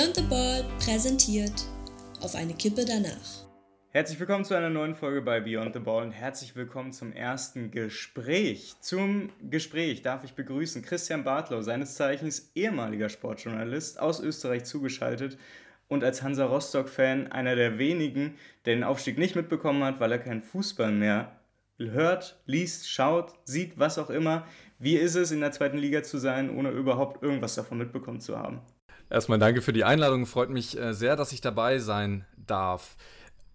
Beyond the Ball präsentiert auf eine Kippe danach. Herzlich willkommen zu einer neuen Folge bei Beyond the Ball und herzlich willkommen zum ersten Gespräch. Zum Gespräch darf ich begrüßen Christian Bartlow, seines Zeichens ehemaliger Sportjournalist, aus Österreich zugeschaltet und als Hansa Rostock-Fan einer der wenigen, der den Aufstieg nicht mitbekommen hat, weil er keinen Fußball mehr hört, liest, schaut, sieht, was auch immer. Wie ist es, in der zweiten Liga zu sein, ohne überhaupt irgendwas davon mitbekommen zu haben? Erstmal danke für die Einladung. Freut mich äh, sehr, dass ich dabei sein darf.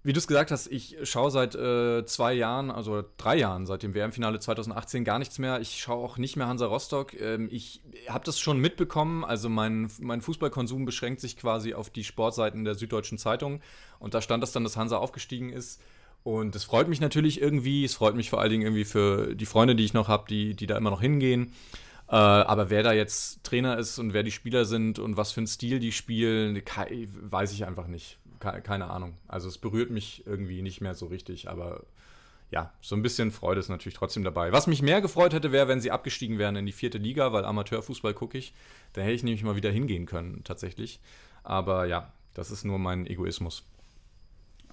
Wie du es gesagt hast, ich schaue seit äh, zwei Jahren, also drei Jahren, seit dem WM-Finale 2018 gar nichts mehr. Ich schaue auch nicht mehr Hansa Rostock. Ähm, ich habe das schon mitbekommen. Also mein, mein Fußballkonsum beschränkt sich quasi auf die Sportseiten der Süddeutschen Zeitung. Und da stand es dann, dass Hansa aufgestiegen ist. Und es freut mich natürlich irgendwie. Es freut mich vor allen Dingen irgendwie für die Freunde, die ich noch habe, die, die da immer noch hingehen. Äh, aber wer da jetzt Trainer ist und wer die Spieler sind und was für einen Stil die spielen, weiß ich einfach nicht. Keine Ahnung. Also es berührt mich irgendwie nicht mehr so richtig, aber ja, so ein bisschen Freude ist natürlich trotzdem dabei. Was mich mehr gefreut hätte, wäre, wenn sie abgestiegen wären in die vierte Liga, weil Amateurfußball gucke ich. Da hätte ich nämlich mal wieder hingehen können, tatsächlich. Aber ja, das ist nur mein Egoismus.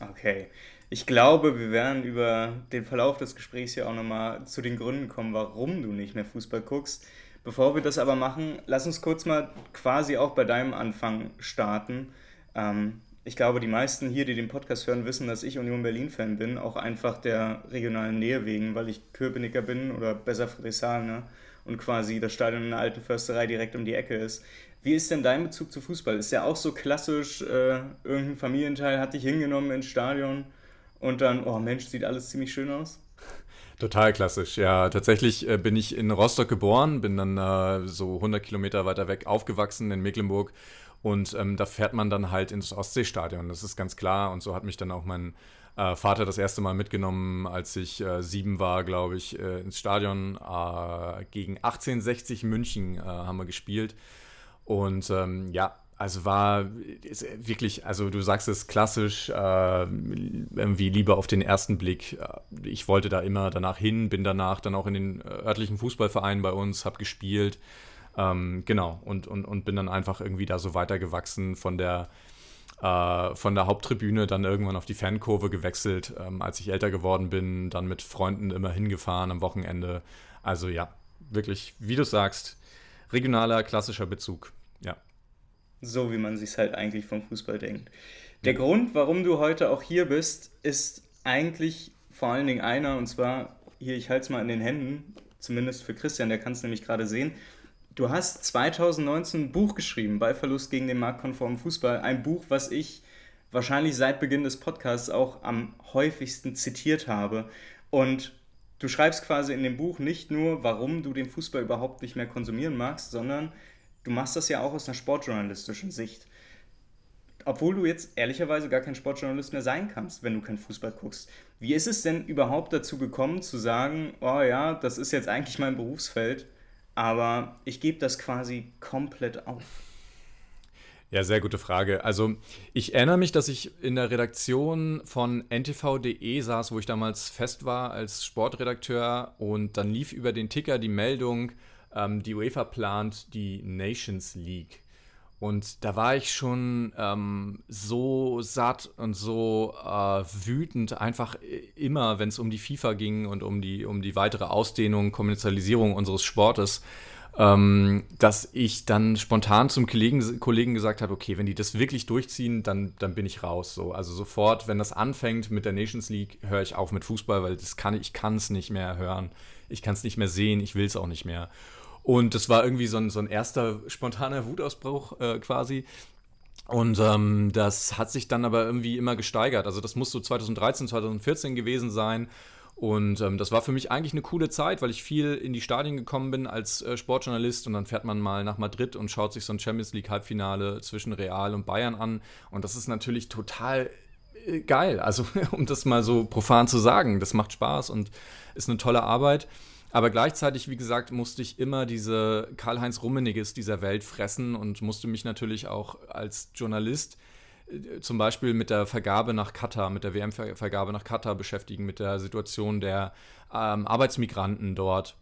Okay. Ich glaube, wir werden über den Verlauf des Gesprächs ja auch nochmal zu den Gründen kommen, warum du nicht mehr Fußball guckst. Bevor wir das aber machen, lass uns kurz mal quasi auch bei deinem Anfang starten. Ähm, ich glaube, die meisten hier, die den Podcast hören, wissen, dass ich Union Berlin-Fan bin, auch einfach der regionalen Nähe wegen, weil ich Köpenicker bin oder besser Friedrichshain ne? und quasi das Stadion in der alten Försterei direkt um die Ecke ist. Wie ist denn dein Bezug zu Fußball? Ist der auch so klassisch, äh, irgendein Familienteil hat dich hingenommen ins Stadion? Und dann, oh Mensch, sieht alles ziemlich schön aus. Total klassisch, ja. Tatsächlich äh, bin ich in Rostock geboren, bin dann äh, so 100 Kilometer weiter weg aufgewachsen in Mecklenburg und ähm, da fährt man dann halt ins Ostseestadion, das ist ganz klar. Und so hat mich dann auch mein äh, Vater das erste Mal mitgenommen, als ich äh, sieben war, glaube ich, äh, ins Stadion. Äh, gegen 1860 München haben wir gespielt. Und ähm, ja, also war wirklich, also du sagst es klassisch, äh, irgendwie lieber auf den ersten Blick. Äh, ich wollte da immer danach hin, bin danach dann auch in den örtlichen Fußballvereinen bei uns, habe gespielt. Ähm, genau, und, und, und bin dann einfach irgendwie da so weitergewachsen von der, äh, von der Haupttribüne dann irgendwann auf die Fankurve gewechselt, ähm, als ich älter geworden bin, dann mit Freunden immer hingefahren am Wochenende. Also ja, wirklich, wie du sagst, regionaler, klassischer Bezug. Ja so wie man sich halt eigentlich vom Fußball denkt. Der Grund, warum du heute auch hier bist, ist eigentlich vor allen Dingen einer, und zwar hier, ich halte es mal in den Händen, zumindest für Christian, der kann es nämlich gerade sehen. Du hast 2019 ein Buch geschrieben, Ballverlust gegen den marktkonformen Fußball. Ein Buch, was ich wahrscheinlich seit Beginn des Podcasts auch am häufigsten zitiert habe. Und du schreibst quasi in dem Buch nicht nur, warum du den Fußball überhaupt nicht mehr konsumieren magst, sondern du machst das ja auch aus einer sportjournalistischen Sicht. Obwohl du jetzt ehrlicherweise gar kein Sportjournalist mehr sein kannst, wenn du keinen Fußball guckst. Wie ist es denn überhaupt dazu gekommen, zu sagen, oh ja, das ist jetzt eigentlich mein Berufsfeld, aber ich gebe das quasi komplett auf? Ja, sehr gute Frage. Also ich erinnere mich, dass ich in der Redaktion von ntv.de saß, wo ich damals fest war als Sportredakteur und dann lief über den Ticker die Meldung, ähm, die UEFA plant die Nations League. Und da war ich schon ähm, so satt und so äh, wütend, einfach immer, wenn es um die FIFA ging und um die, um die weitere Ausdehnung, Kommerzialisierung unseres Sportes, ähm, dass ich dann spontan zum Kollegen, Kollegen gesagt habe, okay, wenn die das wirklich durchziehen, dann, dann bin ich raus. So. Also sofort, wenn das anfängt mit der Nations League, höre ich auf mit Fußball, weil das kann, ich kann es nicht mehr hören. Ich kann es nicht mehr sehen, ich will es auch nicht mehr. Und das war irgendwie so ein, so ein erster spontaner Wutausbruch äh, quasi. Und ähm, das hat sich dann aber irgendwie immer gesteigert. Also das muss so 2013, 2014 gewesen sein. Und ähm, das war für mich eigentlich eine coole Zeit, weil ich viel in die Stadien gekommen bin als äh, Sportjournalist und dann fährt man mal nach Madrid und schaut sich so ein Champions League Halbfinale zwischen Real und Bayern an. Und das ist natürlich total äh, geil. Also um das mal so profan zu sagen, das macht Spaß und ist eine tolle Arbeit. Aber gleichzeitig, wie gesagt, musste ich immer diese Karl-Heinz Rummeniges dieser Welt fressen und musste mich natürlich auch als Journalist äh, zum Beispiel mit der Vergabe nach Katar, mit der WM-Vergabe nach Katar beschäftigen, mit der Situation der ähm, Arbeitsmigranten dort,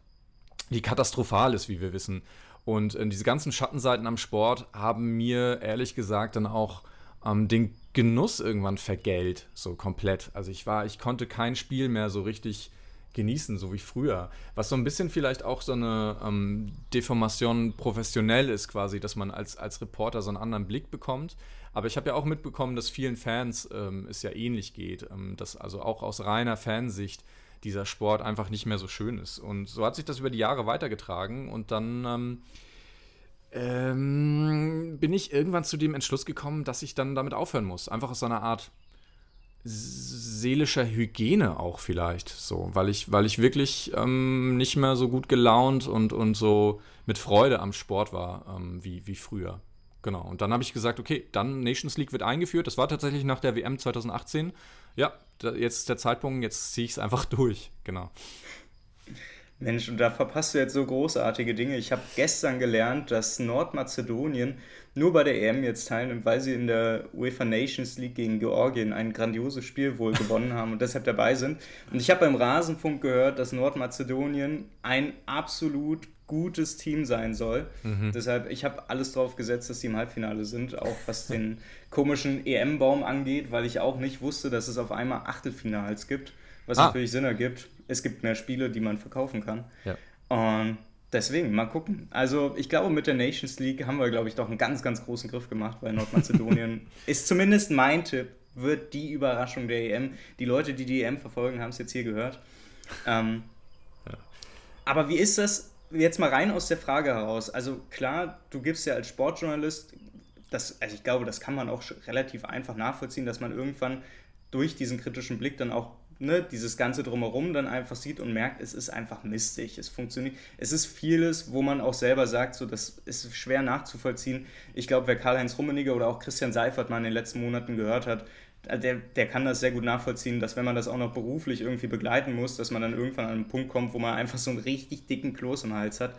die katastrophal ist, wie wir wissen. Und äh, diese ganzen Schattenseiten am Sport haben mir ehrlich gesagt dann auch ähm, den Genuss irgendwann vergällt, so komplett. Also ich war, ich konnte kein Spiel mehr so richtig genießen, so wie früher. Was so ein bisschen vielleicht auch so eine ähm, Deformation professionell ist, quasi, dass man als, als Reporter so einen anderen Blick bekommt. Aber ich habe ja auch mitbekommen, dass vielen Fans ähm, es ja ähnlich geht, ähm, dass also auch aus reiner Fansicht dieser Sport einfach nicht mehr so schön ist. Und so hat sich das über die Jahre weitergetragen und dann ähm, ähm, bin ich irgendwann zu dem Entschluss gekommen, dass ich dann damit aufhören muss. Einfach aus so einer Art seelischer Hygiene auch vielleicht so, weil ich, weil ich wirklich ähm, nicht mehr so gut gelaunt und, und so mit Freude am Sport war ähm, wie, wie früher. Genau. Und dann habe ich gesagt, okay, dann Nations League wird eingeführt. Das war tatsächlich nach der WM 2018. Ja, jetzt ist der Zeitpunkt, jetzt ziehe ich es einfach durch. Genau. Mensch, und da verpasst du jetzt so großartige Dinge. Ich habe gestern gelernt, dass Nordmazedonien nur bei der EM jetzt teilnimmt, weil sie in der UEFA Nations League gegen Georgien ein grandioses Spiel wohl gewonnen haben und deshalb dabei sind. Und ich habe beim Rasenfunk gehört, dass Nordmazedonien ein absolut gutes Team sein soll. Mhm. Deshalb, ich habe alles drauf gesetzt, dass sie im Halbfinale sind, auch was den komischen EM-Baum angeht, weil ich auch nicht wusste, dass es auf einmal Achtelfinals gibt, was ah. natürlich Sinn ergibt. Es gibt mehr Spiele, die man verkaufen kann. Ja. Und deswegen, mal gucken. Also ich glaube, mit der Nations League haben wir, glaube ich, doch einen ganz, ganz großen Griff gemacht, weil Nordmazedonien ist zumindest mein Tipp, wird die Überraschung der EM. Die Leute, die die EM verfolgen, haben es jetzt hier gehört. Ähm, ja. Aber wie ist das? jetzt mal rein aus der Frage heraus. Also klar, du gibst ja als Sportjournalist, das, also ich glaube, das kann man auch relativ einfach nachvollziehen, dass man irgendwann durch diesen kritischen Blick dann auch ne, dieses Ganze drumherum dann einfach sieht und merkt, es ist einfach mistig, es funktioniert. Es ist vieles, wo man auch selber sagt, so, das ist schwer nachzuvollziehen. Ich glaube, wer Karl-Heinz Rummeniger oder auch Christian Seifert mal in den letzten Monaten gehört hat, also der, der kann das sehr gut nachvollziehen, dass wenn man das auch noch beruflich irgendwie begleiten muss, dass man dann irgendwann an einen Punkt kommt, wo man einfach so einen richtig dicken Kloß im Hals hat.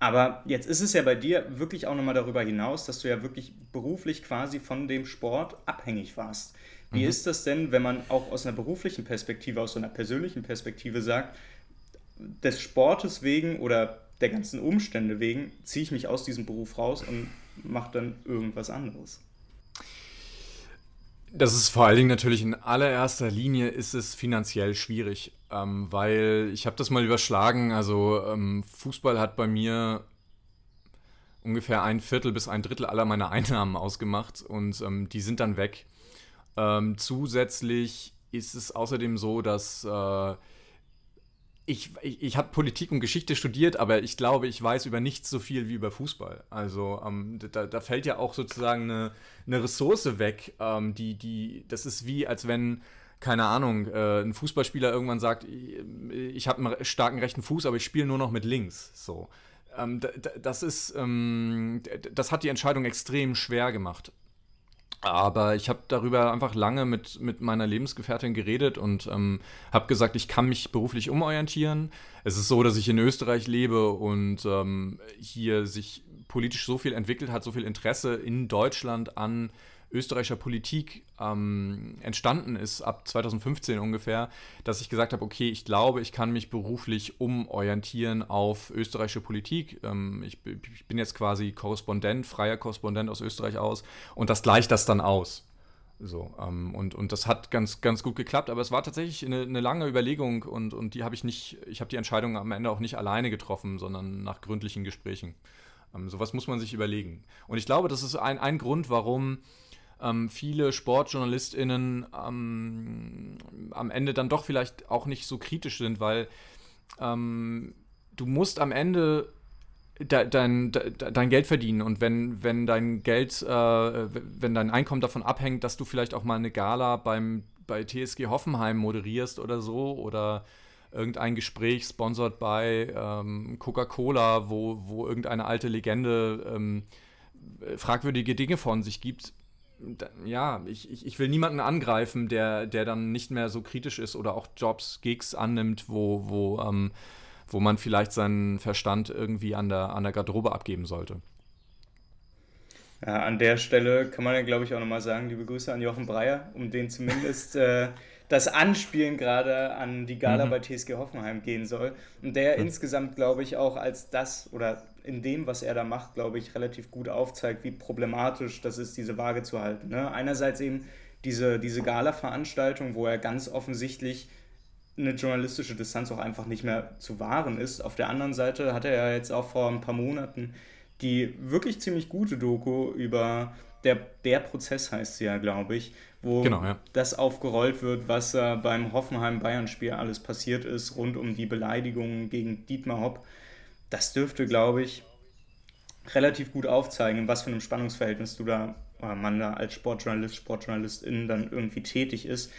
Aber jetzt ist es ja bei dir wirklich auch nochmal darüber hinaus, dass du ja wirklich beruflich quasi von dem Sport abhängig warst. Wie mhm. ist das denn, wenn man auch aus einer beruflichen Perspektive, aus einer persönlichen Perspektive sagt, des Sportes wegen oder der ganzen Umstände wegen ziehe ich mich aus diesem Beruf raus und mache dann irgendwas anderes? Das ist vor allen Dingen natürlich in allererster Linie ist es finanziell schwierig, ähm, weil ich habe das mal überschlagen. Also ähm, Fußball hat bei mir ungefähr ein Viertel bis ein Drittel aller meiner Einnahmen ausgemacht und ähm, die sind dann weg. Ähm, zusätzlich ist es außerdem so, dass äh, ich, ich, ich habe Politik und Geschichte studiert, aber ich glaube, ich weiß über nichts so viel wie über Fußball. Also ähm, da, da, fällt ja auch sozusagen eine, eine Ressource weg, ähm, die, die, das ist wie, als wenn, keine Ahnung, äh, ein Fußballspieler irgendwann sagt, ich, ich habe einen starken rechten Fuß, aber ich spiele nur noch mit links. So. Ähm, das ist, ähm, das hat die Entscheidung extrem schwer gemacht. Aber ich habe darüber einfach lange mit, mit meiner Lebensgefährtin geredet und ähm, habe gesagt, ich kann mich beruflich umorientieren. Es ist so, dass ich in Österreich lebe und ähm, hier sich politisch so viel entwickelt hat, so viel Interesse in Deutschland an österreichischer Politik ähm, entstanden ist, ab 2015 ungefähr, dass ich gesagt habe, okay, ich glaube, ich kann mich beruflich umorientieren auf österreichische Politik. Ähm, ich, ich, bin jetzt quasi Korrespondent, freier Korrespondent aus Österreich aus und das gleicht das dann aus. So, ähm, und, und das hat ganz, ganz gut geklappt, aber es war tatsächlich eine, eine lange Überlegung und, und die habe ich nicht, ich habe die Entscheidung am Ende auch nicht alleine getroffen, sondern nach gründlichen Gesprächen. Ähm, sowas muss man sich überlegen. Und ich glaube, das ist ein, ein Grund, warum ähm, viele SportjournalistInnen ähm, am Ende dann doch vielleicht auch nicht so kritisch sind, weil ähm, du musst am Ende de, dein, de, dein Geld verdienen. Und wenn, wenn dein Geld, äh, wenn dein Einkommen davon abhängt, dass du vielleicht auch mal eine Gala beim, bei TSG Hoffenheim moderierst oder so oder irgendein Gespräch sponsert bei ähm, Coca-Cola, wo, wo irgendeine alte Legende ähm, fragwürdige Dinge von sich gibt, ja, ich, ich, ich will niemanden angreifen, der, der dann nicht mehr so kritisch ist oder auch Jobs, Gigs annimmt, wo, wo, ähm, wo man vielleicht seinen Verstand irgendwie an der, an der Garderobe abgeben sollte. Ja, an der Stelle kann man ja, glaube ich, auch nochmal sagen, liebe Grüße an Jochen Breyer, um den zumindest äh, das Anspielen gerade an die Gala mhm. bei TSG Hoffenheim gehen soll. Und der mhm. insgesamt, glaube ich, auch als das oder in dem, was er da macht, glaube ich, relativ gut aufzeigt, wie problematisch das ist, diese Waage zu halten. Ne? Einerseits eben diese, diese Gala-Veranstaltung, wo er ganz offensichtlich eine journalistische Distanz auch einfach nicht mehr zu wahren ist. Auf der anderen Seite hat er ja jetzt auch vor ein paar Monaten die wirklich ziemlich gute Doku über der, der Prozess heißt sie ja, glaube ich, wo genau, ja. das aufgerollt wird, was äh, beim Hoffenheim-Bayern-Spiel alles passiert ist, rund um die Beleidigungen gegen Dietmar Hopp. Das dürfte, glaube ich, relativ gut aufzeigen, in was für einem Spannungsverhältnis du da, oder man da als Sportjournalist, Sportjournalistin dann irgendwie tätig ist.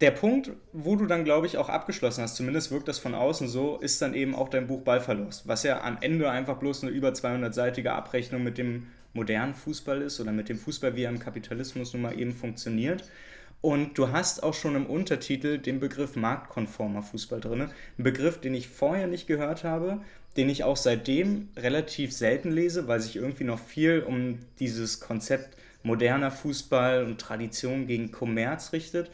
Der Punkt, wo du dann, glaube ich, auch abgeschlossen hast, zumindest wirkt das von außen so, ist dann eben auch dein Buch Ballverlust, was ja am Ende einfach bloß eine über 200-seitige Abrechnung mit dem modernen Fußball ist oder mit dem Fußball, wie er im Kapitalismus nun mal eben funktioniert. Und du hast auch schon im Untertitel den Begriff marktkonformer Fußball drin. Ein Begriff, den ich vorher nicht gehört habe, den ich auch seitdem relativ selten lese, weil sich irgendwie noch viel um dieses Konzept moderner Fußball und Tradition gegen Kommerz richtet.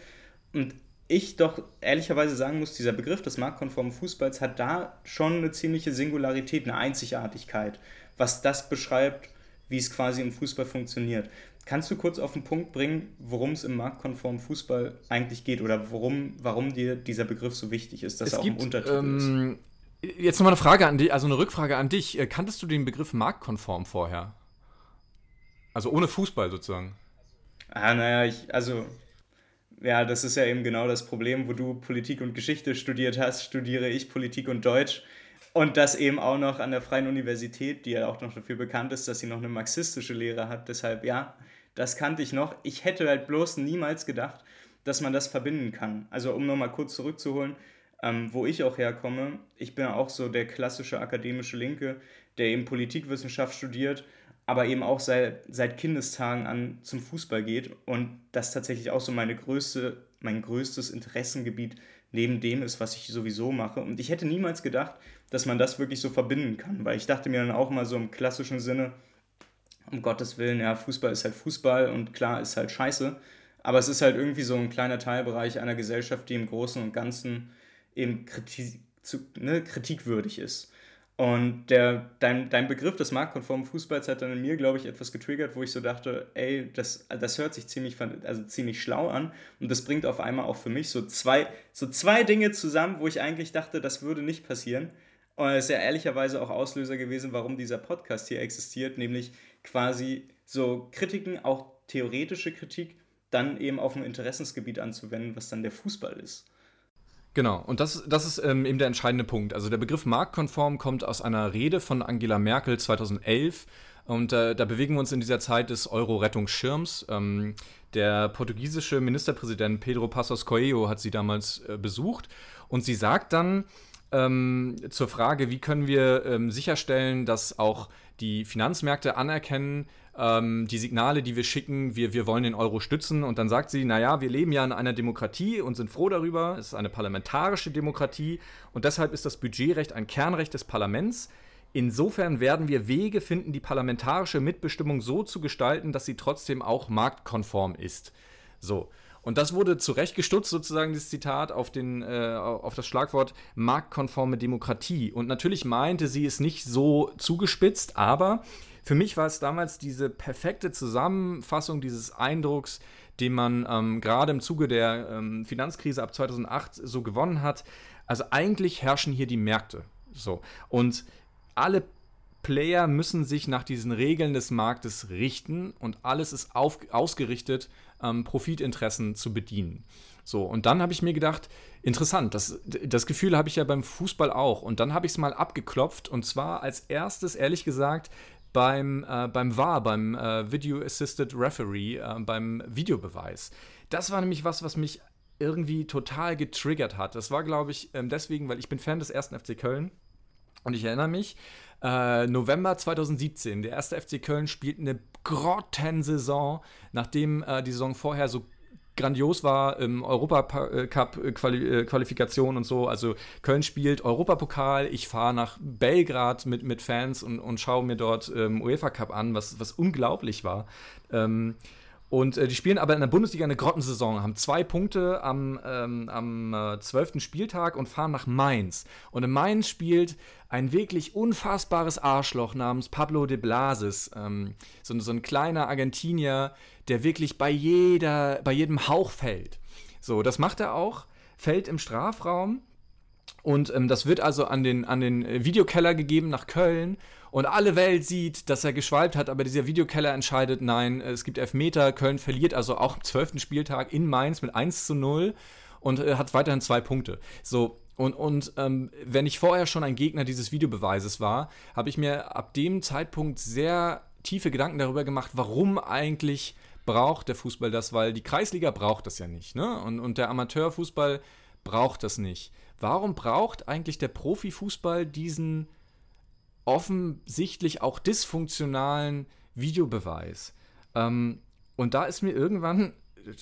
Und ich doch ehrlicherweise sagen muss, dieser Begriff des marktkonformen Fußballs hat da schon eine ziemliche Singularität, eine Einzigartigkeit, was das beschreibt, wie es quasi im Fußball funktioniert. Kannst du kurz auf den Punkt bringen, worum es im marktkonformen Fußball eigentlich geht oder worum, warum dir dieser Begriff so wichtig ist, dass es er auch gibt, im Untertitel ähm, ist? Jetzt nochmal eine Frage an dich, also eine Rückfrage an dich. Äh, kanntest du den Begriff marktkonform vorher? Also ohne Fußball sozusagen. Ah, naja, ich, also, ja, das ist ja eben genau das Problem, wo du Politik und Geschichte studiert hast, studiere ich Politik und Deutsch. Und das eben auch noch an der Freien Universität, die ja auch noch dafür bekannt ist, dass sie noch eine marxistische Lehre hat. Deshalb, ja, das kannte ich noch. Ich hätte halt bloß niemals gedacht, dass man das verbinden kann. Also, um nochmal kurz zurückzuholen, ähm, wo ich auch herkomme, ich bin auch so der klassische akademische Linke, der eben Politikwissenschaft studiert, aber eben auch seit, seit Kindestagen an zum Fußball geht und das tatsächlich auch so meine größte, mein größtes Interessengebiet neben dem ist, was ich sowieso mache. Und ich hätte niemals gedacht, dass man das wirklich so verbinden kann, weil ich dachte mir dann auch mal so im klassischen Sinne, um Gottes Willen, ja, Fußball ist halt Fußball und klar ist halt scheiße, aber es ist halt irgendwie so ein kleiner Teilbereich einer Gesellschaft, die im Großen und Ganzen eben Kritik, zu, ne, kritikwürdig ist. Und der, dein, dein Begriff des marktkonformen Fußballs hat dann in mir, glaube ich, etwas getriggert, wo ich so dachte, ey, das, das hört sich ziemlich, also ziemlich schlau an. Und das bringt auf einmal auch für mich so zwei, so zwei Dinge zusammen, wo ich eigentlich dachte, das würde nicht passieren. Und es ist ja ehrlicherweise auch Auslöser gewesen, warum dieser Podcast hier existiert, nämlich quasi so Kritiken, auch theoretische Kritik, dann eben auf ein Interessensgebiet anzuwenden, was dann der Fußball ist. Genau, und das, das ist ähm, eben der entscheidende Punkt. Also der Begriff marktkonform kommt aus einer Rede von Angela Merkel 2011 und äh, da bewegen wir uns in dieser Zeit des Euro-Rettungsschirms. Ähm, der portugiesische Ministerpräsident Pedro Passos Coelho hat sie damals äh, besucht und sie sagt dann ähm, zur Frage, wie können wir ähm, sicherstellen, dass auch die Finanzmärkte anerkennen, ähm, die Signale, die wir schicken, wir, wir wollen den Euro stützen. Und dann sagt sie, naja, wir leben ja in einer Demokratie und sind froh darüber. Es ist eine parlamentarische Demokratie und deshalb ist das Budgetrecht ein Kernrecht des Parlaments. Insofern werden wir Wege finden, die parlamentarische Mitbestimmung so zu gestalten, dass sie trotzdem auch marktkonform ist. So. Und das wurde zurechtgestutzt, sozusagen, dieses Zitat, auf, den, äh, auf das Schlagwort marktkonforme Demokratie. Und natürlich meinte sie es nicht so zugespitzt, aber für mich war es damals diese perfekte Zusammenfassung dieses Eindrucks, den man ähm, gerade im Zuge der ähm, Finanzkrise ab 2008 so gewonnen hat. Also eigentlich herrschen hier die Märkte. So. Und alle Player müssen sich nach diesen Regeln des Marktes richten und alles ist auf, ausgerichtet, ähm, Profitinteressen zu bedienen. So, und dann habe ich mir gedacht, interessant, das, das Gefühl habe ich ja beim Fußball auch. Und dann habe ich es mal abgeklopft und zwar als erstes, ehrlich gesagt, beim, äh, beim VAR, beim äh, Video Assisted Referee, äh, beim Videobeweis. Das war nämlich was, was mich irgendwie total getriggert hat. Das war, glaube ich, ähm, deswegen, weil ich bin Fan des ersten FC Köln und ich erinnere mich, äh, November 2017, der erste FC Köln spielt eine Grottensaison, nachdem äh, die Saison vorher so grandios war im Europacup-Qualifikation und so. Also Köln spielt Europapokal, ich fahre nach Belgrad mit, mit Fans und, und schaue mir dort ähm, UEFA Cup an, was, was unglaublich war. Ähm, Und äh, die spielen aber in der Bundesliga eine Grottensaison, haben zwei Punkte am, ähm, am äh, 12. Spieltag und fahren nach Mainz. Und in Mainz spielt ein wirklich unfassbares Arschloch namens Pablo de Blasis. Ähm, so, so ein kleiner Argentinier, der wirklich bei, jeder, bei jedem Hauch fällt. So, das macht er auch, fällt im Strafraum. Und ähm, das wird also an den, an den Videokeller gegeben nach Köln und alle Welt sieht, dass er geschwalbt hat, aber dieser Videokeller entscheidet, nein, es gibt Elfmeter, Köln verliert also auch am 12. Spieltag in Mainz mit 1 zu 0 und äh, hat weiterhin zwei Punkte. So, und, und ähm, wenn ich vorher schon ein Gegner dieses Videobeweises war, habe ich mir ab dem Zeitpunkt sehr tiefe Gedanken darüber gemacht, warum eigentlich braucht der Fußball das, weil die Kreisliga braucht das ja nicht, ne? Und, und der Amateurfußball braucht das nicht. Warum braucht eigentlich der Profifußball diesen offensichtlich auch dysfunktionalen Videobeweis. Ähm, und da ist mir irgendwann,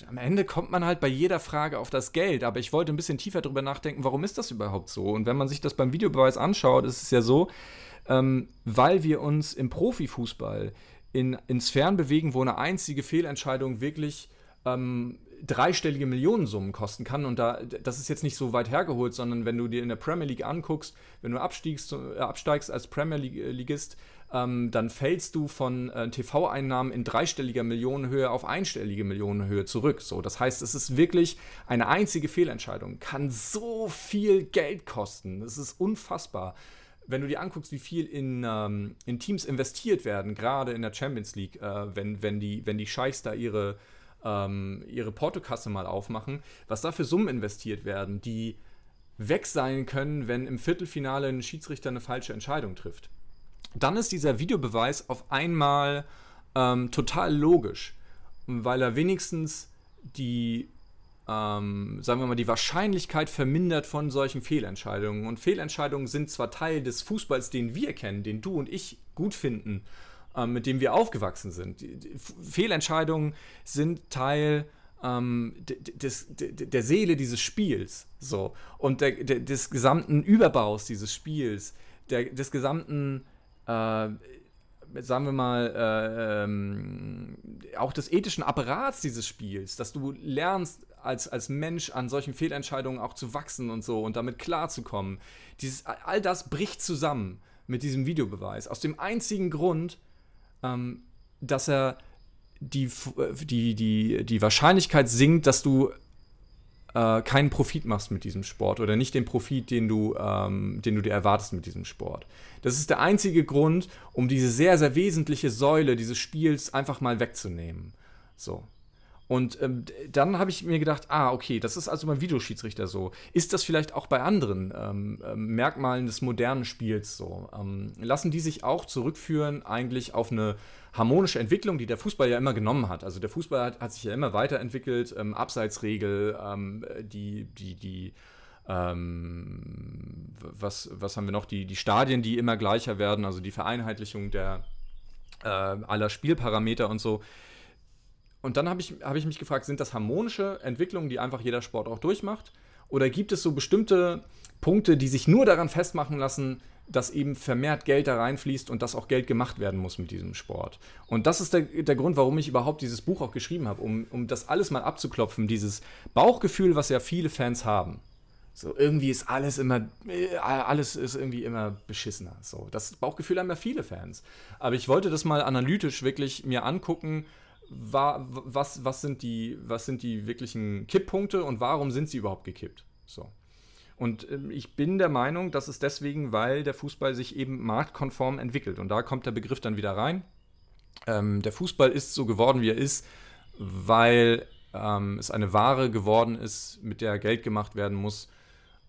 am Ende kommt man halt bei jeder Frage auf das Geld, aber ich wollte ein bisschen tiefer darüber nachdenken, warum ist das überhaupt so? Und wenn man sich das beim Videobeweis anschaut, ist es ja so, ähm, weil wir uns im Profifußball in, in Sphären bewegen, wo eine einzige Fehlentscheidung wirklich ähm, dreistellige Millionensummen kosten kann. Und da, das ist jetzt nicht so weit hergeholt, sondern wenn du dir in der Premier League anguckst, wenn du abstiegst, äh, absteigst als Premier Leagueist, ähm, dann fällst du von äh, TV-Einnahmen in dreistelliger Millionenhöhe auf einstellige Millionenhöhe zurück. So, das heißt, es ist wirklich eine einzige Fehlentscheidung, kann so viel Geld kosten. Das ist unfassbar wenn du dir anguckst, wie viel in, ähm, in Teams investiert werden, gerade in der Champions League, äh, wenn, wenn, die, wenn die Scheichs da ihre, ähm, ihre Portokasse mal aufmachen, was da für Summen investiert werden, die weg sein können, wenn im Viertelfinale ein Schiedsrichter eine falsche Entscheidung trifft. Dann ist dieser Videobeweis auf einmal ähm, total logisch, weil er wenigstens die, ähm, sagen wir mal, die Wahrscheinlichkeit vermindert von solchen Fehlentscheidungen. Und Fehlentscheidungen sind zwar Teil des Fußballs, den wir kennen, den du und ich gut finden, mit dem wir aufgewachsen sind. Fehlentscheidungen sind Teil ähm, des, der Seele dieses Spiels. So. Und der, der, des gesamten Überbaus dieses Spiels, der, des gesamten, äh, sagen wir mal, äh, ähm, auch des ethischen Apparats dieses Spiels, dass du lernst, als, als Mensch an solchen Fehlentscheidungen auch zu wachsen und so und damit klarzukommen. Dieses, all das bricht zusammen mit diesem Videobeweis. Aus dem einzigen Grund, ähm, dass er die, die, die, die Wahrscheinlichkeit sinkt, dass du äh, keinen Profit machst mit diesem Sport oder nicht den Profit, den du, ähm, den du dir erwartest mit diesem Sport. Das ist der einzige Grund, um diese sehr, sehr wesentliche Säule dieses Spiels einfach mal wegzunehmen. So. Und ähm, dann habe ich mir gedacht, ah, okay, das ist also beim Videoschiedsrichter so. Ist das vielleicht auch bei anderen ähm, ähm, Merkmalen des modernen Spiels so? Ähm, lassen die sich auch zurückführen eigentlich auf eine harmonische Entwicklung, die der Fußball ja immer genommen hat? Also der Fußball hat, hat sich ja immer weiterentwickelt, ähm, Abseitsregel, ähm, die, die, die was, was haben wir noch? Die, die Stadien, die immer gleicher werden, also die Vereinheitlichung der äh, aller Spielparameter und so und dann habe ich, hab ich mich gefragt, sind das harmonische Entwicklungen, die einfach jeder Sport auch durchmacht? Oder gibt es so bestimmte Punkte, die sich nur daran festmachen lassen, dass eben vermehrt Geld da reinfließt und dass auch Geld gemacht werden muss mit diesem Sport. Und das ist der, der Grund, warum ich überhaupt dieses Buch auch geschrieben habe, um, um das alles mal abzuklopfen, dieses Bauchgefühl, was ja viele Fans haben. So, irgendwie ist alles immer, äh, alles ist irgendwie immer beschissener. So, das Bauchgefühl haben ja viele Fans. Aber ich wollte das mal analytisch wirklich mir angucken war, was, was, sind die, was sind die wirklichen Kipppunkte und warum sind sie überhaupt gekippt? So. Und äh, ich bin der Meinung, dass es deswegen, weil der Fußball sich eben marktkonform entwickelt. Und da kommt der Begriff dann wieder rein. Ähm, der Fußball ist so geworden, wie er ist, weil ähm, es eine Ware geworden ist, mit der Geld gemacht werden muss.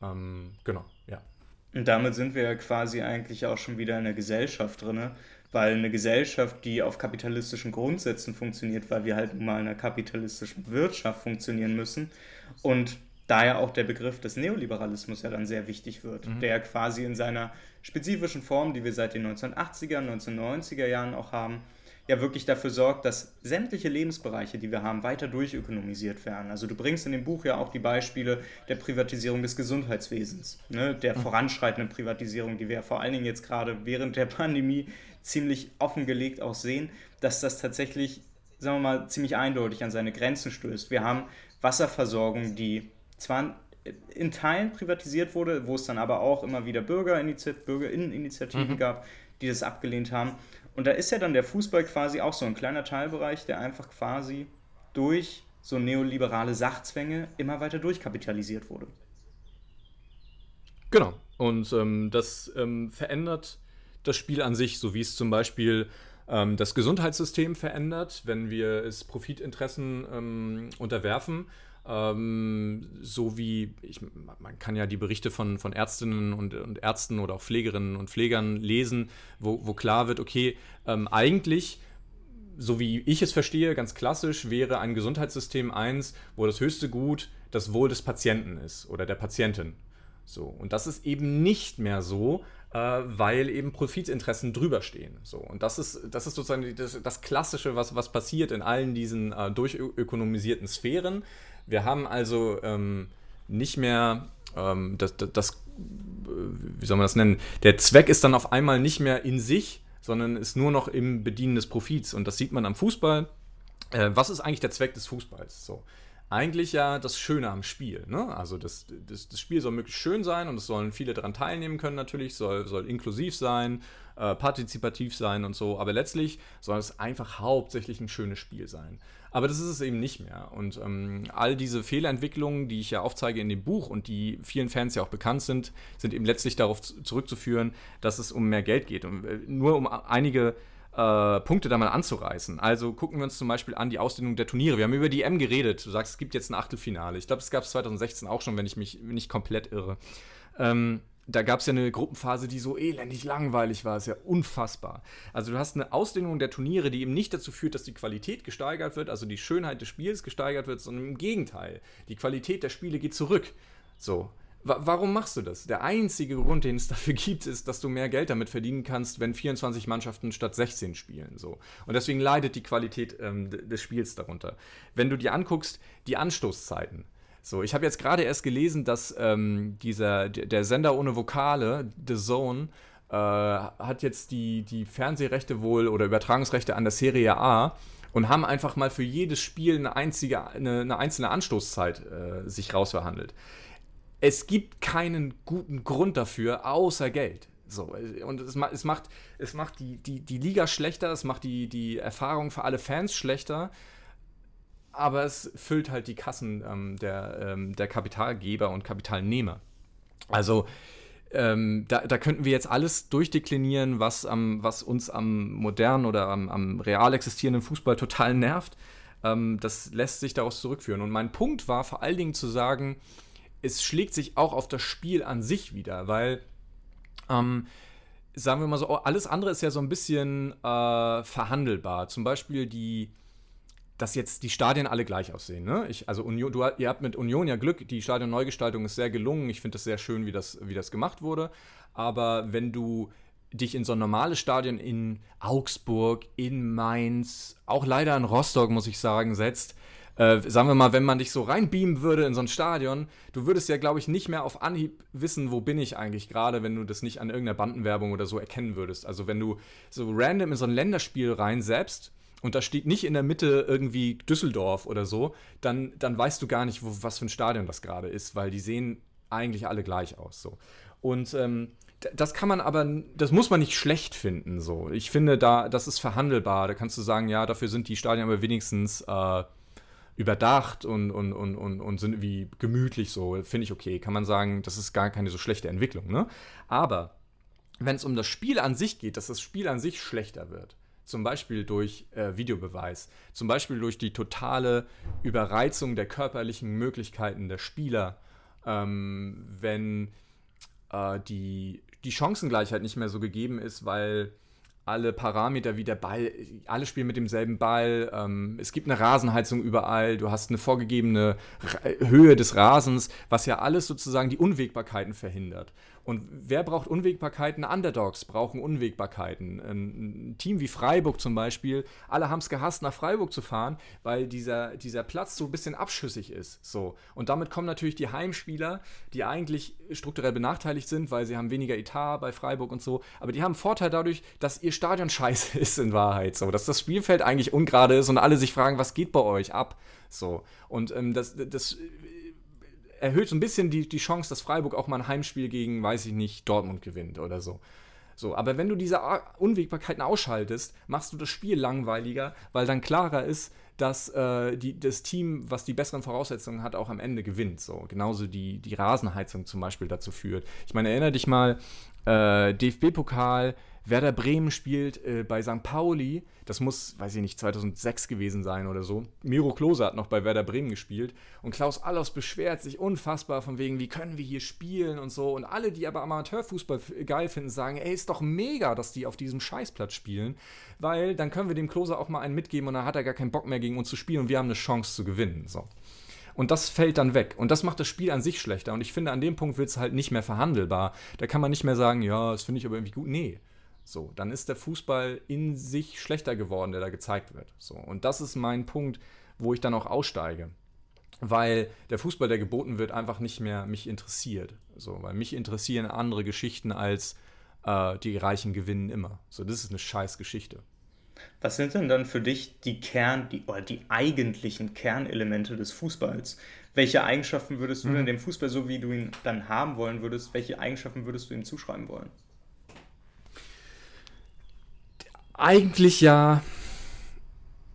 Ähm, genau, ja. Und damit sind wir ja quasi eigentlich auch schon wieder in der Gesellschaft drin, weil eine Gesellschaft, die auf kapitalistischen Grundsätzen funktioniert, weil wir halt nun mal in einer kapitalistischen Wirtschaft funktionieren müssen und daher auch der Begriff des Neoliberalismus ja dann sehr wichtig wird, mhm. der quasi in seiner spezifischen Form, die wir seit den 1980er, 1990er Jahren auch haben, ja wirklich dafür sorgt, dass sämtliche Lebensbereiche, die wir haben, weiter durchökonomisiert werden. Also du bringst in dem Buch ja auch die Beispiele der Privatisierung des Gesundheitswesens, ne, der mhm. voranschreitenden Privatisierung, die wir ja vor allen Dingen jetzt gerade während der Pandemie ziemlich offengelegt auch sehen, dass das tatsächlich sagen wir mal, ziemlich eindeutig an seine Grenzen stößt. Wir haben Wasserversorgung, die zwar in Teilen privatisiert wurde, wo es dann aber auch immer wieder Bürgerinitiat Bürgerinneninitiativen mhm. gab, die das abgelehnt haben. Und da ist ja dann der Fußball quasi auch so ein kleiner Teilbereich, der einfach quasi durch so neoliberale Sachzwänge immer weiter durchkapitalisiert wurde. Genau. Und ähm, das ähm, verändert das Spiel an sich, so wie es zum Beispiel ähm, das Gesundheitssystem verändert, wenn wir es Profitinteressen ähm, unterwerfen. Ähm, so wie, ich, man kann ja die Berichte von, von Ärztinnen und, und Ärzten oder auch Pflegerinnen und Pflegern lesen, wo, wo klar wird, okay, ähm, eigentlich so wie ich es verstehe, ganz klassisch wäre ein Gesundheitssystem eins, wo das höchste Gut das Wohl des Patienten ist oder der Patientin. So, und das ist eben nicht mehr so, weil eben Profitinteressen drüber stehen. So, und das ist, das ist sozusagen das, das Klassische, was, was passiert in allen diesen äh, durchökonomisierten Sphären. Wir haben also ähm, nicht mehr ähm, das, das, das, wie soll man das nennen? Der Zweck ist dann auf einmal nicht mehr in sich, sondern ist nur noch im Bedienen des Profits. Und das sieht man am Fußball. Äh, was ist eigentlich der Zweck des Fußballs? So eigentlich ja das Schöne am Spiel. Ne? Also das, das, das, Spiel soll möglichst schön sein und es sollen viele daran teilnehmen können natürlich, soll, soll inklusiv sein, äh, partizipativ sein und so. Aber letztlich soll es einfach hauptsächlich ein schönes Spiel sein. Aber das ist es eben nicht mehr. Und ähm, all diese Fehlentwicklungen, die ich ja aufzeige in dem Buch und die vielen Fans ja auch bekannt sind, sind eben letztlich darauf zurückzuführen, dass es um mehr Geld geht. Und äh, nur um einige äh, Punkte da mal anzureißen. Also gucken wir uns zum Beispiel an die Ausdehnung der Turniere. Wir haben über die M geredet. Du sagst, es gibt jetzt ein Achtelfinale. Ich glaube, es gab es 2016 auch schon, wenn ich mich nicht komplett irre. Ähm, da gab es ja eine Gruppenphase, die so elendig langweilig war. Ist ja unfassbar. Also du hast eine Ausdehnung der Turniere, die eben nicht dazu führt, dass die Qualität gesteigert wird, also die Schönheit des Spiels gesteigert wird, sondern im Gegenteil. Die Qualität der Spiele geht zurück. So. Warum machst du das? Der einzige Grund, den es dafür gibt, ist, dass du mehr Geld damit verdienen kannst, wenn 24 Mannschaften statt 16 spielen. So. Und deswegen leidet die Qualität ähm, des Spiels darunter. Wenn du dir anguckst, die Anstoßzeiten. So, ich habe jetzt gerade erst gelesen, dass ähm, dieser, der Sender ohne Vokale, The Zone, äh, hat jetzt die, die Fernsehrechte wohl oder Übertragungsrechte an der Serie A und haben einfach mal für jedes Spiel eine, einzige, eine, eine einzelne Anstoßzeit äh, sich rausverhandelt es gibt keinen guten Grund dafür, außer Geld. So, und es, es macht, es macht die, die, die Liga schlechter, es macht die, die Erfahrung für alle Fans schlechter, aber es füllt halt die Kassen ähm, der, ähm, der Kapitalgeber und Kapitalnehmer. Also ähm, da, da könnten wir jetzt alles durchdeklinieren, was, was uns am modernen oder am, am real existierenden Fußball total nervt. Ähm, das lässt sich daraus zurückführen. Und mein Punkt war vor allen Dingen zu sagen, es schlägt sich auch auf das Spiel an sich wieder, weil, ähm, sagen wir mal so, alles andere ist ja so ein bisschen äh, verhandelbar. Zum Beispiel die, dass jetzt die Stadien alle gleich aussehen. Ne? Ich, also Union, du, ihr habt mit Union ja Glück, die Stadionneugestaltung ist sehr gelungen. Ich finde das sehr schön, wie das, wie das gemacht wurde. Aber wenn du dich in so ein normales Stadion in Augsburg, in Mainz, auch leider in Rostock, muss ich sagen, setzt, äh, sagen wir mal, wenn man dich so reinbeamen würde in so ein Stadion, du würdest ja, glaube ich, nicht mehr auf Anhieb wissen, wo bin ich eigentlich gerade, wenn du das nicht an irgendeiner Bandenwerbung oder so erkennen würdest. Also wenn du so random in so ein Länderspiel reinsetzt und da steht nicht in der Mitte irgendwie Düsseldorf oder so, dann, dann weißt du gar nicht, wo, was für ein Stadion das gerade ist, weil die sehen eigentlich alle gleich aus. So. Und ähm, das kann man aber, das muss man nicht schlecht finden. So. Ich finde, da, das ist verhandelbar. Da kannst du sagen, ja, dafür sind die Stadien aber wenigstens äh, überdacht und, und, und, und, und sind wie gemütlich so, finde ich okay. Kann man sagen, das ist gar keine so schlechte Entwicklung. Ne? Aber wenn es um das Spiel an sich geht, dass das Spiel an sich schlechter wird, zum Beispiel durch äh, Videobeweis, zum Beispiel durch die totale Überreizung der körperlichen Möglichkeiten der Spieler, ähm, wenn äh, die, die Chancengleichheit nicht mehr so gegeben ist, weil alle Parameter wie der Ball, alle spielen mit demselben Ball, ähm, es gibt eine Rasenheizung überall, du hast eine vorgegebene Höhe des Rasens, was ja alles sozusagen die Unwägbarkeiten verhindert. Und wer braucht Unwägbarkeiten? Underdogs brauchen Unwägbarkeiten. Ein Team wie Freiburg zum Beispiel, alle haben es gehasst, nach Freiburg zu fahren, weil dieser, dieser Platz so ein bisschen abschüssig ist. So. Und damit kommen natürlich die Heimspieler, die eigentlich strukturell benachteiligt sind, weil sie haben weniger Etat bei Freiburg und so. Aber die haben Vorteil dadurch, dass ihr Stadion scheiße ist in Wahrheit. So. Dass das Spielfeld eigentlich ungerade ist und alle sich fragen, was geht bei euch ab? So. Und ähm, das, das erhöht so ein bisschen die, die Chance, dass Freiburg auch mal ein Heimspiel gegen, weiß ich nicht, Dortmund gewinnt oder so. So, aber wenn du diese Unwägbarkeiten ausschaltest, machst du das Spiel langweiliger, weil dann klarer ist, dass äh, die, das Team, was die besseren Voraussetzungen hat, auch am Ende gewinnt. So. Genauso die, die Rasenheizung zum Beispiel dazu führt. Ich meine, erinnere dich mal, äh, DFB-Pokal, Werder Bremen spielt äh, bei St. Pauli, das muss, weiß ich nicht, 2006 gewesen sein oder so. Miro Klose hat noch bei Werder Bremen gespielt und Klaus Allofs beschwert sich unfassbar von wegen, wie können wir hier spielen und so. Und alle, die aber Amateurfußball geil finden, sagen, ey, ist doch mega, dass die auf diesem Scheißplatz spielen, weil dann können wir dem Klose auch mal einen mitgeben und dann hat er gar keinen Bock mehr gegen uns zu spielen und wir haben eine Chance zu gewinnen. So. Und das fällt dann weg. Und das macht das Spiel an sich schlechter. Und ich finde, an dem Punkt wird es halt nicht mehr verhandelbar. Da kann man nicht mehr sagen, ja, das finde ich aber irgendwie gut. Nee, so, dann ist der Fußball in sich schlechter geworden, der da gezeigt wird. So, und das ist mein Punkt, wo ich dann auch aussteige. Weil der Fußball, der geboten wird, einfach nicht mehr mich interessiert. So, weil mich interessieren andere Geschichten als äh, die Reichen gewinnen immer. So, das ist eine scheiß Geschichte. Was sind denn dann für dich die Kern, die, oder die eigentlichen Kernelemente des Fußballs? Welche Eigenschaften würdest du mhm. denn dem Fußball, so wie du ihn dann haben wollen würdest, welche Eigenschaften würdest du ihm zuschreiben wollen? eigentlich ja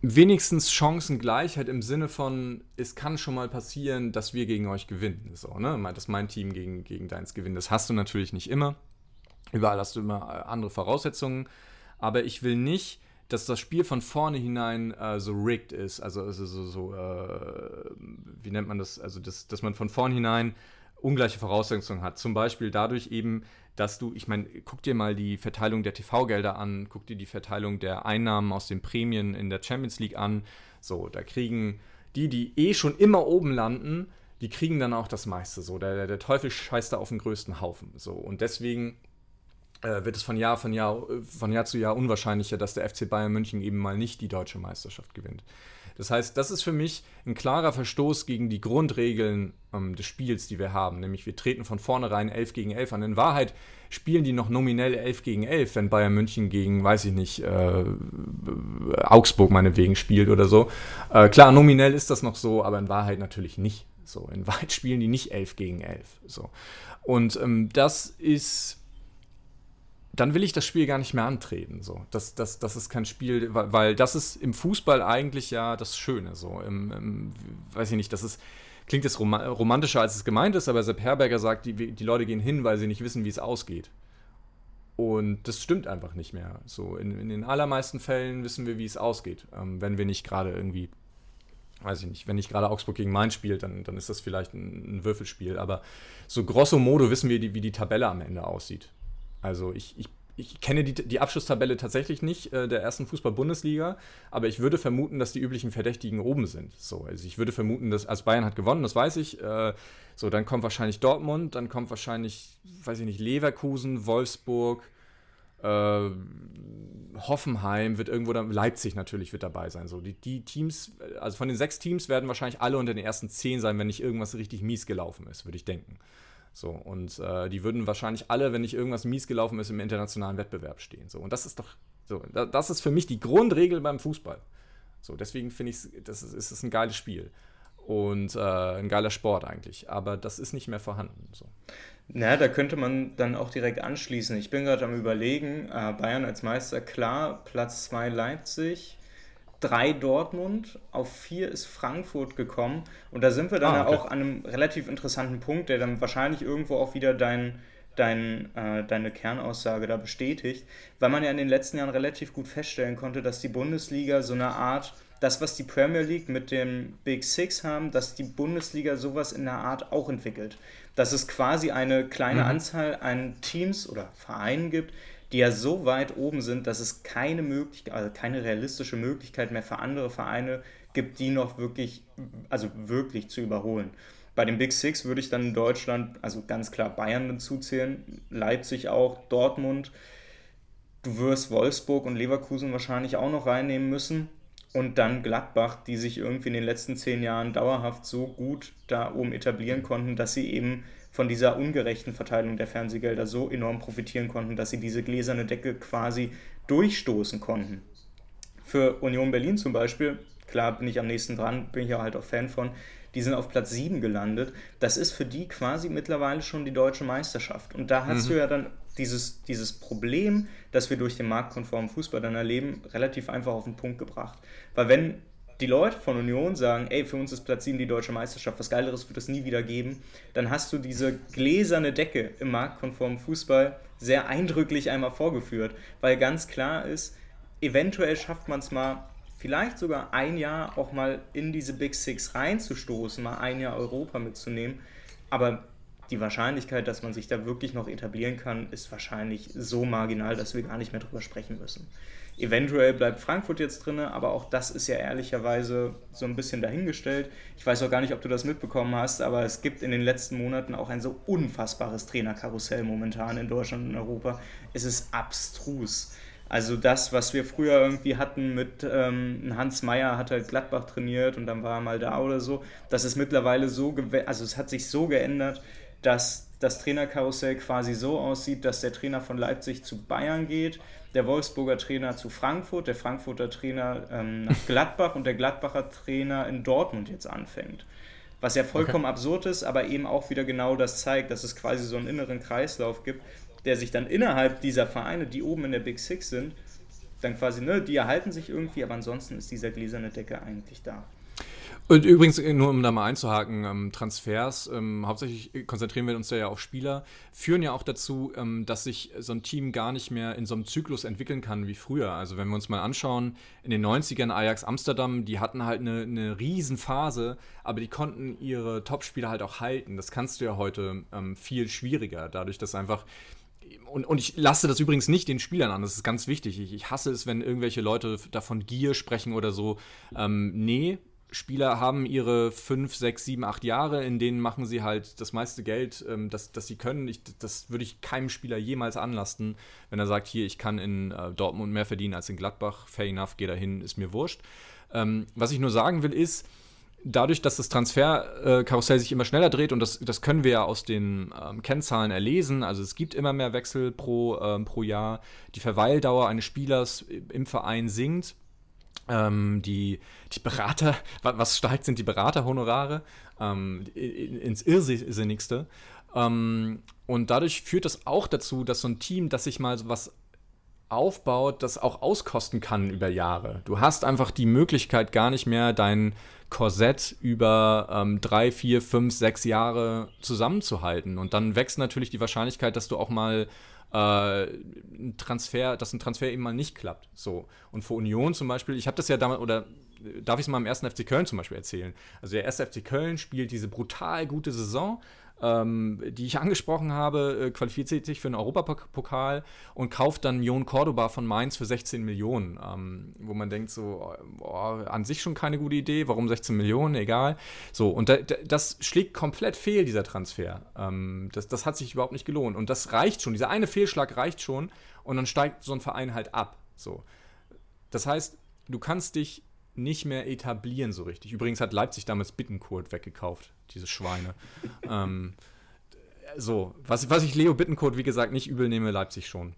wenigstens Chancengleichheit im Sinne von, es kann schon mal passieren, dass wir gegen euch gewinnen. So, ne? Dass mein Team gegen, gegen deins gewinnt. Das hast du natürlich nicht immer. Überall hast du immer äh, andere Voraussetzungen. Aber ich will nicht, dass das Spiel von vorne hinein äh, so rigged ist. Also, also so, so äh, wie nennt man das? Also, das, dass man von vornherein ungleiche Voraussetzungen hat. Zum Beispiel dadurch eben, dass du, ich meine, guck dir mal die Verteilung der TV-Gelder an, guck dir die Verteilung der Einnahmen aus den Prämien in der Champions League an. So, da kriegen die, die eh schon immer oben landen, die kriegen dann auch das meiste. So, der, der Teufel scheißt da auf den größten Haufen. So, und deswegen wird es von Jahr, von, Jahr, von Jahr zu Jahr unwahrscheinlicher, dass der FC Bayern München eben mal nicht die deutsche Meisterschaft gewinnt. Das heißt, das ist für mich ein klarer Verstoß gegen die Grundregeln ähm, des Spiels, die wir haben. Nämlich wir treten von vornherein 11 gegen 11 an. In Wahrheit spielen die noch nominell 11 gegen 11, wenn Bayern München gegen, weiß ich nicht, äh, Augsburg meinetwegen spielt oder so. Äh, klar, nominell ist das noch so, aber in Wahrheit natürlich nicht. So, in Wahrheit spielen die nicht 11 gegen 11. So. Und ähm, das ist dann will ich das Spiel gar nicht mehr antreten. So. Das, das, das ist kein Spiel, weil, weil das ist im Fußball eigentlich ja das Schöne. So. Im, im, weiß ich nicht, das ist, klingt jetzt romantischer, als es gemeint ist, aber Sepp Herberger sagt, die, die Leute gehen hin, weil sie nicht wissen, wie es ausgeht. Und das stimmt einfach nicht mehr. So, in, in den allermeisten Fällen wissen wir, wie es ausgeht. Ähm, wenn wir nicht gerade irgendwie, weiß ich nicht, wenn nicht gerade Augsburg gegen Mainz spielt, dann, dann ist das vielleicht ein, ein Würfelspiel. Aber so grosso modo wissen wir, die, wie die Tabelle am Ende aussieht. Also ich, ich, ich kenne die, die Abschlusstabelle tatsächlich nicht äh, der ersten Fußball-Bundesliga, aber ich würde vermuten, dass die üblichen Verdächtigen oben sind. So, also ich würde vermuten, dass also Bayern hat gewonnen, das weiß ich. Äh, so, dann kommt wahrscheinlich Dortmund, dann kommt wahrscheinlich, weiß ich nicht, Leverkusen, Wolfsburg, äh, Hoffenheim wird irgendwo dann, Leipzig natürlich wird dabei sein. So, die, die Teams, also von den sechs Teams werden wahrscheinlich alle unter den ersten zehn sein, wenn nicht irgendwas richtig mies gelaufen ist, würde ich denken. So, und äh, die würden wahrscheinlich alle, wenn nicht irgendwas mies gelaufen ist, im internationalen Wettbewerb stehen. So, und das ist doch, so, das ist für mich die Grundregel beim Fußball. So, deswegen finde ich, das ist, ist ein geiles Spiel. Und äh, ein geiler Sport eigentlich. Aber das ist nicht mehr vorhanden. So. Na, da könnte man dann auch direkt anschließen. Ich bin gerade am überlegen, äh, Bayern als Meister, klar, Platz 2 Leipzig, drei Dortmund, auf vier ist Frankfurt gekommen. Und da sind wir dann ah, okay. auch an einem relativ interessanten Punkt, der dann wahrscheinlich irgendwo auch wieder dein, dein, äh, deine Kernaussage da bestätigt, weil man ja in den letzten Jahren relativ gut feststellen konnte, dass die Bundesliga so eine Art, das, was die Premier League mit dem Big Six haben, dass die Bundesliga sowas in der Art auch entwickelt. Dass es quasi eine kleine mhm. Anzahl an Teams oder Vereinen gibt, die ja so weit oben sind, dass es keine Möglichkeit, also keine realistische Möglichkeit mehr für andere Vereine gibt, die noch wirklich, also wirklich zu überholen. Bei den Big Six würde ich dann in Deutschland, also ganz klar Bayern hinzuzählen, Leipzig auch, Dortmund. Du wirst Wolfsburg und Leverkusen wahrscheinlich auch noch reinnehmen müssen. Und dann Gladbach, die sich irgendwie in den letzten zehn Jahren dauerhaft so gut da oben etablieren konnten, dass sie eben von dieser ungerechten Verteilung der Fernsehgelder so enorm profitieren konnten, dass sie diese gläserne Decke quasi durchstoßen konnten. Für Union Berlin zum Beispiel, klar bin ich am nächsten dran, bin ich ja halt auch Fan von, die sind auf Platz 7 gelandet. Das ist für die quasi mittlerweile schon die deutsche Meisterschaft. Und da hast mhm. du ja dann dieses, dieses Problem, das wir durch den marktkonformen Fußball dann erleben, relativ einfach auf den Punkt gebracht. Weil wenn die Leute von Union sagen, ey, für uns ist Platz 7 die deutsche Meisterschaft, was Geileres wird es nie wieder geben, dann hast du diese gläserne Decke im marktkonformen Fußball sehr eindrücklich einmal vorgeführt, weil ganz klar ist, eventuell schafft man es mal, vielleicht sogar ein Jahr auch mal in diese Big Six reinzustoßen, mal ein Jahr Europa mitzunehmen, aber die Wahrscheinlichkeit, dass man sich da wirklich noch etablieren kann, ist wahrscheinlich so marginal, dass wir gar nicht mehr drüber sprechen müssen. Eventuell bleibt Frankfurt jetzt drin, aber auch das ist ja ehrlicherweise so ein bisschen dahingestellt. Ich weiß auch gar nicht, ob du das mitbekommen hast, aber es gibt in den letzten Monaten auch ein so unfassbares Trainerkarussell momentan in Deutschland und Europa. Es ist abstrus. Also das, was wir früher irgendwie hatten mit ähm, Hans Meyer hat halt Gladbach trainiert und dann war er mal da oder so, das ist mittlerweile so, also es hat sich so geändert, dass das Trainerkarussell quasi so aussieht, dass der Trainer von Leipzig zu Bayern geht, der Wolfsburger Trainer zu Frankfurt, der Frankfurter Trainer ähm, nach Gladbach und der Gladbacher Trainer in Dortmund jetzt anfängt. Was ja vollkommen okay. absurd ist, aber eben auch wieder genau das zeigt, dass es quasi so einen inneren Kreislauf gibt, der sich dann innerhalb dieser Vereine, die oben in der Big Six sind, dann quasi, ne, die erhalten sich irgendwie, aber ansonsten ist dieser gläserne Decke eigentlich da. Und übrigens, äh, nur um da mal einzuhaken, ähm, Transfers, ähm, hauptsächlich konzentrieren wir uns ja auf Spieler, führen ja auch dazu, ähm, dass sich so ein Team gar nicht mehr in so einem Zyklus entwickeln kann wie früher. Also wenn wir uns mal anschauen, in den 90ern Ajax Amsterdam, die hatten halt eine, eine Riesenphase, aber die konnten ihre Topspieler halt auch halten. Das kannst du ja heute ähm, viel schwieriger, dadurch, dass einfach und, und, ich lasse das übrigens nicht den Spielern an, das ist ganz wichtig. Ich, ich hasse es, wenn irgendwelche Leute davon Gier sprechen oder so. Ähm, nee, Spieler haben ihre fünf, sechs, sieben, acht Jahre, in denen machen sie halt das meiste Geld, ähm, das, das sie können. Ich, das würde ich keinem Spieler jemals anlasten, wenn er sagt, hier, ich kann in äh, Dortmund mehr verdienen als in Gladbach. Fair enough, geh dahin, ist mir wurscht. Ähm, was ich nur sagen will, ist, dadurch, dass das Transferkarussell sich immer schneller dreht, und das, das können wir ja aus den ähm, Kennzahlen erlesen, also es gibt immer mehr Wechsel pro, ähm, pro Jahr, die Verweildauer eines Spielers im Verein sinkt ähm, die, die Berater, was steigt, sind die Beraterhonorare ähm, ins Irrsinnigste. Ähm, und dadurch führt das auch dazu, dass so ein Team, das sich mal was aufbaut, das auch auskosten kann über Jahre. Du hast einfach die Möglichkeit, gar nicht mehr dein Korsett über ähm, drei, vier, fünf, sechs Jahre zusammenzuhalten. Und dann wächst natürlich die Wahrscheinlichkeit, dass du auch mal äh, Transfer, dass ein Transfer eben mal nicht klappt. So. Und für Union zum Beispiel, ich habe das ja damals, oder darf ich es mal im ersten FC Köln zum Beispiel erzählen? Also der erste FC Köln spielt diese brutal gute Saison, ähm, die ich angesprochen habe, äh, qualifiziert sich für einen Europapokal und kauft dann Jon Cordoba von Mainz für 16 Millionen. Ähm, wo man denkt, so, oh, an sich schon keine gute Idee, warum 16 Millionen, egal. So, und da, das schlägt komplett fehl, dieser Transfer. Ähm, das, das hat sich überhaupt nicht gelohnt. Und das reicht schon, dieser eine Fehlschlag reicht schon und dann steigt so ein Verein halt ab. So. Das heißt, du kannst dich nicht mehr etablieren so richtig. Übrigens hat Leipzig damals Bittenkurt weggekauft, diese Schweine. ähm, so, was, was ich Leo Bittenkurt, wie gesagt, nicht übel nehme, Leipzig schon.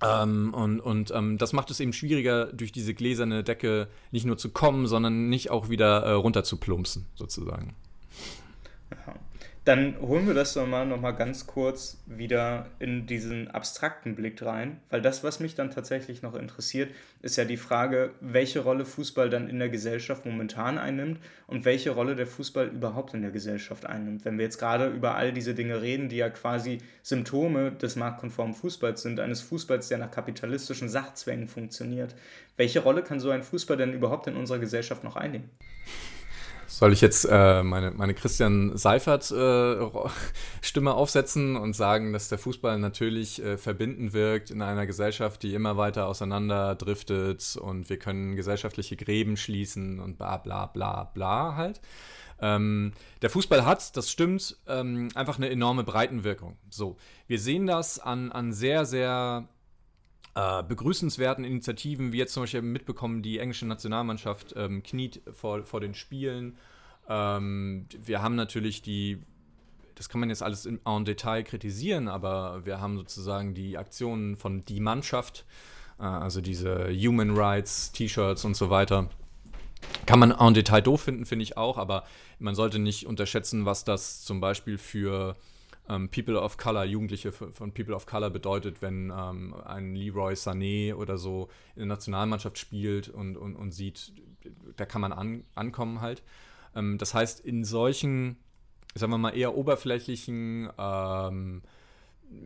Ähm, und und ähm, das macht es eben schwieriger, durch diese gläserne Decke nicht nur zu kommen, sondern nicht auch wieder äh, runter zu plumpsen, sozusagen. Dann holen wir das doch mal noch mal ganz kurz wieder in diesen abstrakten Blick rein, weil das, was mich dann tatsächlich noch interessiert, ist ja die Frage, welche Rolle Fußball dann in der Gesellschaft momentan einnimmt und welche Rolle der Fußball überhaupt in der Gesellschaft einnimmt. Wenn wir jetzt gerade über all diese Dinge reden, die ja quasi Symptome des marktkonformen Fußballs sind, eines Fußballs, der nach kapitalistischen Sachzwängen funktioniert, welche Rolle kann so ein Fußball denn überhaupt in unserer Gesellschaft noch einnehmen? Soll ich jetzt äh, meine, meine Christian Seifert-Stimme äh, aufsetzen und sagen, dass der Fußball natürlich äh, verbindend wirkt in einer Gesellschaft, die immer weiter auseinander driftet und wir können gesellschaftliche Gräben schließen und bla bla bla bla halt. Ähm, der Fußball hat, das stimmt, ähm, einfach eine enorme Breitenwirkung. So, wir sehen das an, an sehr, sehr äh, begrüßenswerten Initiativen, wie jetzt zum Beispiel mitbekommen, die englische Nationalmannschaft ähm, kniet vor, vor den Spielen. Ähm, wir haben natürlich die, das kann man jetzt alles en Detail kritisieren, aber wir haben sozusagen die Aktionen von die Mannschaft, äh, also diese Human Rights, T-Shirts und so weiter. Kann man en Detail doof finden, finde ich auch, aber man sollte nicht unterschätzen, was das zum Beispiel für ähm, People of Color, Jugendliche von People of Color bedeutet, wenn ähm, ein Leroy Sané oder so in der Nationalmannschaft spielt und, und, und sieht, da kann man an, ankommen halt. Ähm, das heißt, in solchen, sagen wir mal, eher oberflächlichen, ähm,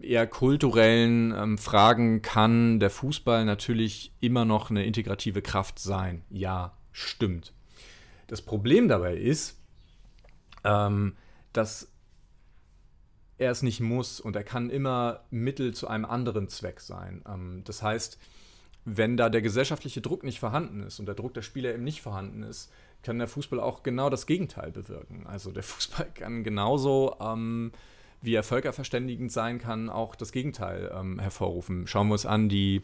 eher kulturellen ähm, Fragen kann der Fußball natürlich immer noch eine integrative Kraft sein. Ja, stimmt. Das Problem dabei ist, ähm, dass er es nicht muss und er kann immer Mittel zu einem anderen Zweck sein. Ähm, das heißt, wenn da der gesellschaftliche Druck nicht vorhanden ist und der Druck der Spieler eben nicht vorhanden ist, kann der Fußball auch genau das Gegenteil bewirken. Also der Fußball kann genauso, ähm, wie er völkerverständigend sein kann, auch das Gegenteil ähm, hervorrufen. Schauen wir uns an, die,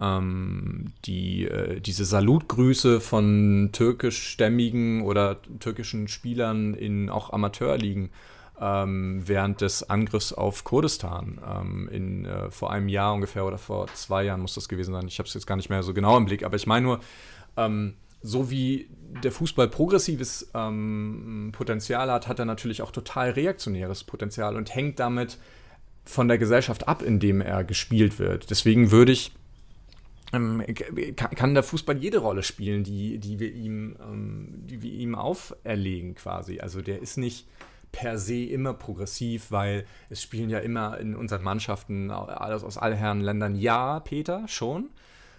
ähm, die, äh, diese Salutgrüße von türkischstämmigen oder türkischen Spielern in auch Amateurligen ähm, während des Angriffs auf Kurdistan ähm, in, äh, vor einem Jahr ungefähr oder vor zwei Jahren muss das gewesen sein. Ich habe es jetzt gar nicht mehr so genau im Blick, aber ich meine nur, ähm, so wie der Fußball progressives ähm, Potenzial hat, hat er natürlich auch total reaktionäres Potenzial und hängt damit von der Gesellschaft ab, in dem er gespielt wird. Deswegen würde ich ähm, kann der Fußball jede Rolle spielen, die, die, wir ihm, ähm, die wir ihm auferlegen quasi. Also der ist nicht per se immer progressiv, weil es spielen ja immer in unseren Mannschaften alles aus all Herren Ländern. Ja, Peter, schon.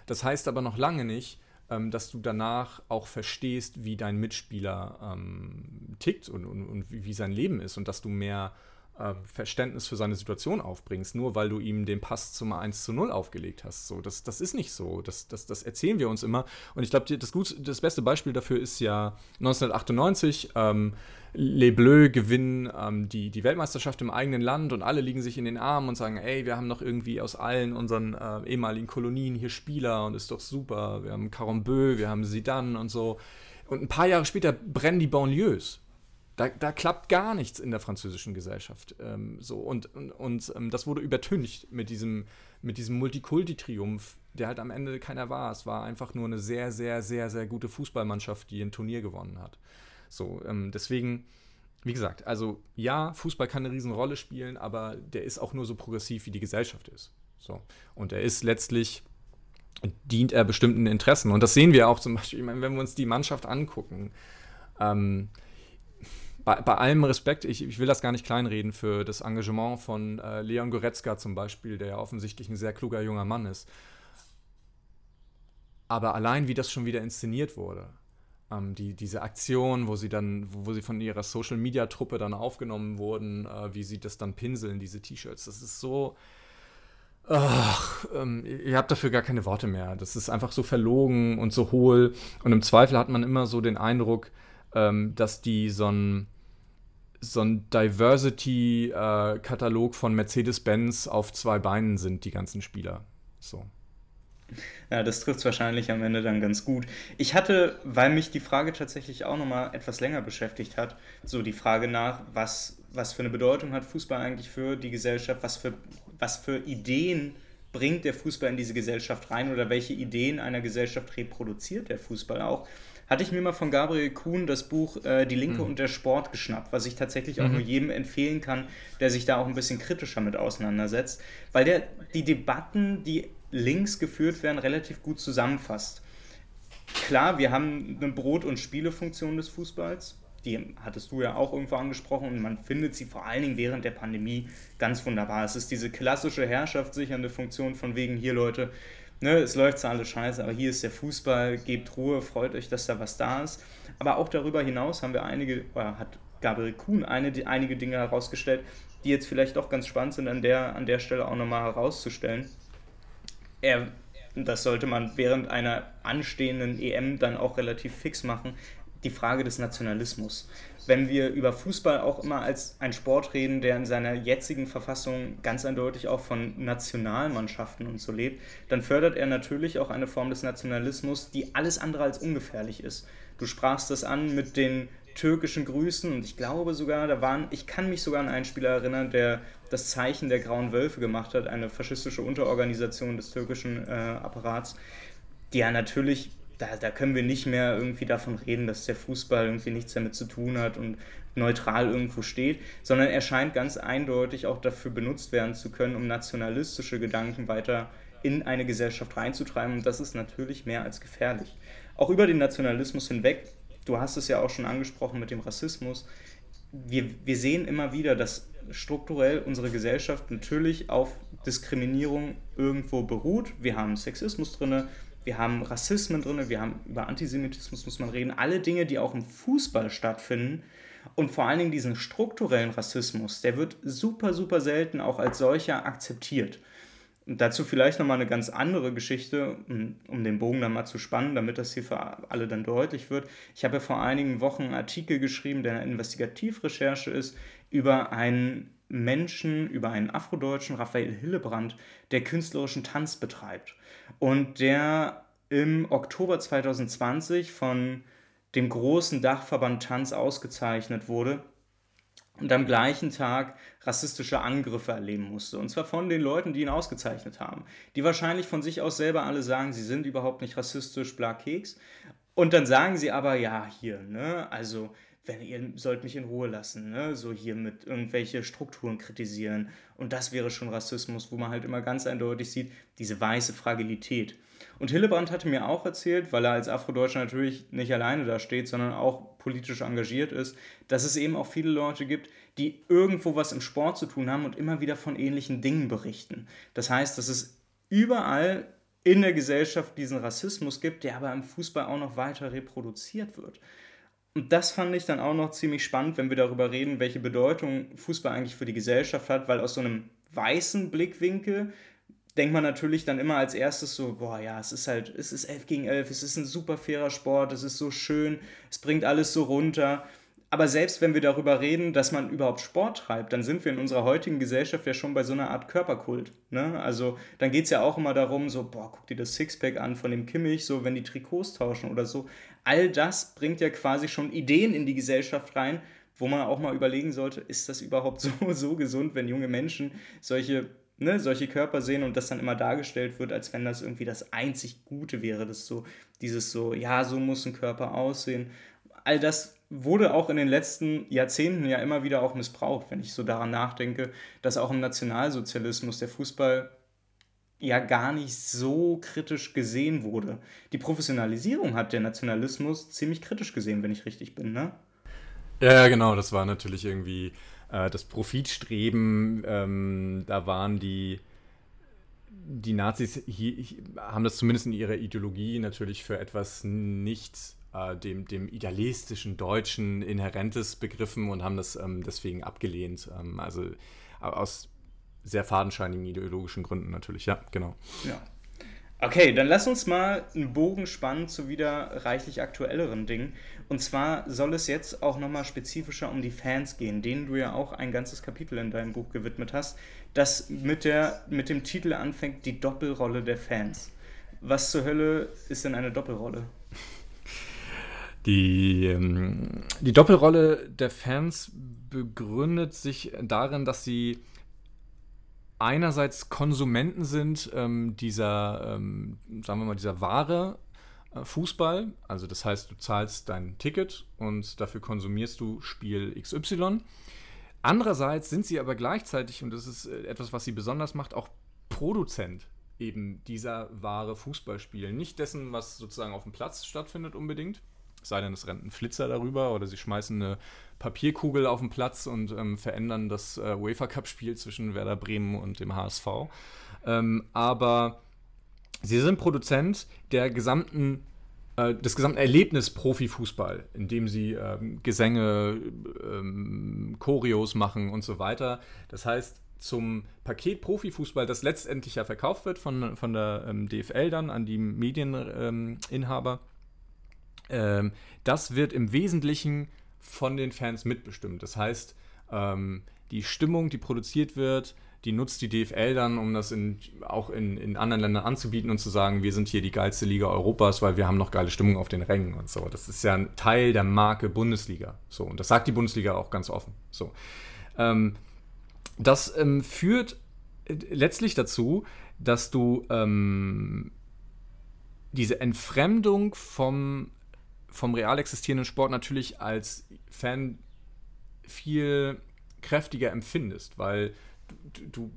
Das heißt aber noch lange nicht, ähm, dass du danach auch verstehst, wie dein Mitspieler ähm, tickt und, und, und wie, sein Leben ist und dass du mehr äh, Verständnis für seine Situation aufbringst, nur weil du ihm den Pass zum 1 zu 0 aufgelegt hast. So, das, das ist nicht so. Das, das, das erzählen wir uns immer. Und ich glaube, das, das beste Beispiel dafür ist ja 1998. Ähm, Les Bleus gewinnen ähm, die, die Weltmeisterschaft im eigenen Land und alle liegen sich in den Armen und sagen, ey, wir haben noch irgendwie aus allen unseren äh, ehemaligen Kolonien hier Spieler und ist doch super. Wir haben Carambeu, wir haben Zidane und so. Und ein paar Jahre später brennen die Banlieues. Da, da klappt gar nichts in der französischen Gesellschaft. Ähm, so. Und, und, und ähm, das wurde übertüncht mit diesem, mit diesem Multikulti-Triumph, der halt am Ende keiner war. Es war einfach nur eine sehr, sehr, sehr, sehr gute Fußballmannschaft, die ein Turnier gewonnen hat. So, ähm, deswegen, wie gesagt, also ja, Fußball kann eine Riesenrolle spielen, aber der ist auch nur so progressiv, wie die Gesellschaft ist. So. Und er ist letztlich, dient er bestimmten Interessen. Und das sehen wir auch zum Beispiel, wenn wir uns die Mannschaft angucken. Ähm, bei, bei, allem Respekt, ich, ich, will das gar nicht kleinreden für das Engagement von äh, Leon Goretzka zum Beispiel, der ja offensichtlich ein sehr kluger junger Mann ist. Aber allein wie das schon wieder inszeniert wurde, ähm, die, diese Aktion, wo sie dann, wo, sie von ihrer Social Media Truppe dann aufgenommen wurden, äh, wie sie das dann pinseln, diese T-Shirts. Das ist so. Ach, ähm, ihr habt dafür gar keine Worte mehr. Das ist einfach so verlogen und so hohl. Und im Zweifel hat man immer so den Eindruck, ähm, dass die so ein, so ein Diversity-Katalog äh, von Mercedes-Benz auf zwei Beinen sind, die ganzen Spieler. So. Ja, das trifft es wahrscheinlich am Ende dann ganz gut. Ich hatte, weil mich die Frage tatsächlich auch nochmal etwas länger beschäftigt hat, so die Frage nach, was, was für eine Bedeutung hat Fußball eigentlich für die Gesellschaft, was für, was für Ideen bringt der Fußball in diese Gesellschaft rein oder welche Ideen einer Gesellschaft reproduziert der Fußball auch hatte ich mir mal von Gabriel Kuhn das Buch äh, Die Linke mhm. und der Sport geschnappt, was ich tatsächlich auch mhm. nur jedem empfehlen kann, der sich da auch ein bisschen kritischer mit auseinandersetzt, weil der die Debatten, die links geführt werden, relativ gut zusammenfasst. Klar, wir haben eine Brot- und Spielefunktion des Fußballs. Die hattest du ja auch irgendwo angesprochen und man findet sie vor allen Dingen während der Pandemie ganz wunderbar. Es ist diese klassische herrschaftssichernde Funktion von wegen hier, Leute, ne, es läuft zwar alles scheiße, aber hier ist der Fußball, gebt Ruhe, freut euch, dass da was da ist. Aber auch darüber hinaus haben wir einige, oder hat Gabriel Kuhn eine, die, einige Dinge herausgestellt, die jetzt vielleicht doch ganz spannend sind, an der, an der Stelle auch nochmal herauszustellen. Er, das sollte man während einer anstehenden EM dann auch relativ fix machen, die Frage des Nationalismus. Wenn wir über Fußball auch immer als ein Sport reden, der in seiner jetzigen Verfassung ganz eindeutig auch von Nationalmannschaften und so lebt, dann fördert er natürlich auch eine Form des Nationalismus, die alles andere als ungefährlich ist. Du sprachst das an mit den türkischen Grüßen und ich glaube sogar, da waren, ich kann mich sogar an einen Spieler erinnern, der das Zeichen der Grauen Wölfe gemacht hat, eine faschistische Unterorganisation des türkischen äh, Apparats, die ja natürlich, da, da können wir nicht mehr irgendwie davon reden, dass der Fußball irgendwie nichts damit zu tun hat und neutral irgendwo steht, sondern er scheint ganz eindeutig auch dafür benutzt werden zu können, um nationalistische Gedanken weiter in eine Gesellschaft reinzutreiben und das ist natürlich mehr als gefährlich. Auch über den Nationalismus hinweg du hast es ja auch schon angesprochen mit dem Rassismus. Wir, wir sehen immer wieder, dass strukturell unsere Gesellschaft natürlich auf Diskriminierung irgendwo beruht. Wir haben Sexismus drin, wir haben Rassismen drin, wir haben über Antisemitismus muss man reden. Alle Dinge, die auch im Fußball stattfinden. Und vor allen Dingen diesen strukturellen Rassismus, der wird super, super selten auch als solcher akzeptiert. Und dazu vielleicht nochmal eine ganz andere Geschichte, um den Bogen dann mal zu spannen, damit das hier für alle dann deutlich wird. Ich habe ja vor einigen Wochen einen Artikel geschrieben, der eine Investigativrecherche ist, über einen Menschen, über einen Afrodeutschen, Raphael Hillebrand, der künstlerischen Tanz betreibt. Und der im Oktober 2020 von dem großen Dachverband Tanz ausgezeichnet wurde und am gleichen Tag rassistische Angriffe erleben musste. Und zwar von den Leuten, die ihn ausgezeichnet haben. Die wahrscheinlich von sich aus selber alle sagen, sie sind überhaupt nicht rassistisch, bla Keks. Und dann sagen sie aber, ja, hier, ne, also, wenn ihr sollt mich in Ruhe lassen, ne, so hier mit irgendwelche Strukturen kritisieren. Und das wäre schon Rassismus, wo man halt immer ganz eindeutig sieht, diese weiße Fragilität. Und Hillebrand hatte mir auch erzählt, weil er als Afrodeutscher natürlich nicht alleine da steht, sondern auch politisch engagiert ist, dass es eben auch viele Leute gibt, die irgendwo was im Sport zu tun haben und immer wieder von ähnlichen Dingen berichten. Das heißt, dass es überall in der Gesellschaft diesen Rassismus gibt, der aber im Fußball auch noch weiter reproduziert wird. Und das fand ich dann auch noch ziemlich spannend, wenn wir darüber reden, welche Bedeutung Fußball eigentlich für die Gesellschaft hat, weil aus so einem weißen Blickwinkel denkt man natürlich dann immer als erstes so, boah, ja, es ist halt, es ist 11 gegen 11, es ist ein super fairer Sport, es ist so schön, es bringt alles so runter. Aber selbst wenn wir darüber reden, dass man überhaupt Sport treibt, dann sind wir in unserer heutigen Gesellschaft ja schon bei so einer Art Körperkult. Ne? Also dann geht es ja auch immer darum, so, boah, guck dir das Sixpack an von dem Kimmich, so wenn die Trikots tauschen oder so. All das bringt ja quasi schon Ideen in die Gesellschaft rein, wo man auch mal überlegen sollte, ist das überhaupt so, so gesund, wenn junge Menschen solche ne, solche Körper sehen und das dann immer dargestellt wird, als wenn das irgendwie das einzig Gute wäre. Das so, dieses so, ja, so muss ein Körper aussehen. All das wurde auch in den letzten Jahrzehnten ja immer wieder auch missbraucht, wenn ich so daran nachdenke, dass auch im Nationalsozialismus der Fußball ja gar nicht so kritisch gesehen wurde. Die Professionalisierung hat der Nationalismus ziemlich kritisch gesehen, wenn ich richtig bin, ne? Ja, ja, genau, das war natürlich irgendwie äh, das Profitstreben, ähm, da waren die, die Nazis hier, haben das zumindest in ihrer Ideologie natürlich für etwas nicht äh, dem, dem idealistischen Deutschen Inhärentes begriffen und haben das ähm, deswegen abgelehnt. Ähm, also aus sehr fadenscheinigen ideologischen Gründen natürlich, ja, genau. Ja. Okay, dann lass uns mal einen Bogen spannen zu wieder reichlich aktuelleren Dingen. Und zwar soll es jetzt auch nochmal spezifischer um die Fans gehen, denen du ja auch ein ganzes Kapitel in deinem Buch gewidmet hast, das mit, der, mit dem Titel anfängt, die Doppelrolle der Fans. Was zur Hölle ist denn eine Doppelrolle? Die, ähm, die Doppelrolle der Fans begründet sich darin, dass sie einerseits Konsumenten sind ähm, dieser, ähm, sagen wir mal, dieser Ware äh, Fußball. Also das heißt, du zahlst dein Ticket und dafür konsumierst du Spiel XY. Andererseits sind sie aber gleichzeitig, und das ist äh, etwas, was sie besonders macht, auch Produzent eben dieser Ware Fußballspiel. Nicht dessen, was sozusagen auf dem Platz stattfindet unbedingt, sei denn, es rennt ein Flitzer darüber oder sie schmeißen eine Papierkugel auf den Platz und ähm, verändern das äh, UEFA Cup-Spiel zwischen Werder Bremen und dem HSV. Ähm, aber sie sind Produzent der gesamten äh, des gesamten Erlebnis Profifußball, indem sie ähm, Gesänge, ähm, Choreos machen und so weiter. Das heißt, zum Paket Profifußball, das letztendlich ja verkauft wird von, von der ähm, DFL dann an die Medieninhaber, ähm, das wird im Wesentlichen von den Fans mitbestimmt. Das heißt, ähm, die Stimmung, die produziert wird, die nutzt die DFL dann, um das in, auch in, in anderen Ländern anzubieten und zu sagen, wir sind hier die geilste Liga Europas, weil wir haben noch geile Stimmung auf den Rängen und so. Das ist ja ein Teil der Marke Bundesliga. So, und das sagt die Bundesliga auch ganz offen. So. Ähm, das ähm, führt äh, letztlich dazu, dass du ähm, diese Entfremdung vom, vom real existierenden Sport natürlich als Fan viel kräftiger empfindest, weil du, du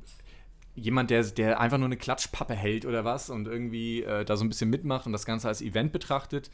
jemand, der, der einfach nur eine Klatschpappe hält oder was und irgendwie äh, da so ein bisschen mitmacht und das Ganze als Event betrachtet,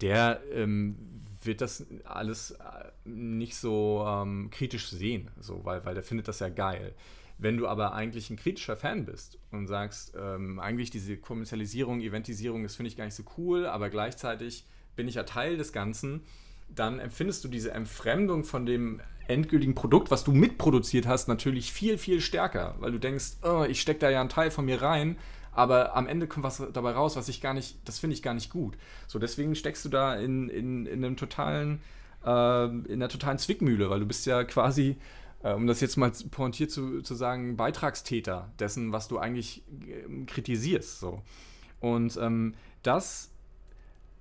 der ähm, wird das alles äh, nicht so ähm, kritisch sehen, so, weil, weil der findet das ja geil. Wenn du aber eigentlich ein kritischer Fan bist und sagst, ähm, eigentlich diese Kommerzialisierung, Eventisierung, das finde ich gar nicht so cool, aber gleichzeitig bin ich ja Teil des Ganzen, dann empfindest du diese Entfremdung von dem endgültigen Produkt, was du mitproduziert hast, natürlich viel, viel stärker, weil du denkst, oh, ich stecke da ja einen Teil von mir rein, aber am Ende kommt was dabei raus, was ich gar nicht, das finde ich gar nicht gut. So, deswegen steckst du da in, in, in einem totalen, äh, in einer totalen Zwickmühle, weil du bist ja quasi, äh, um das jetzt mal pointiert zu, zu sagen, Beitragstäter dessen, was du eigentlich äh, kritisierst. So. Und ähm, das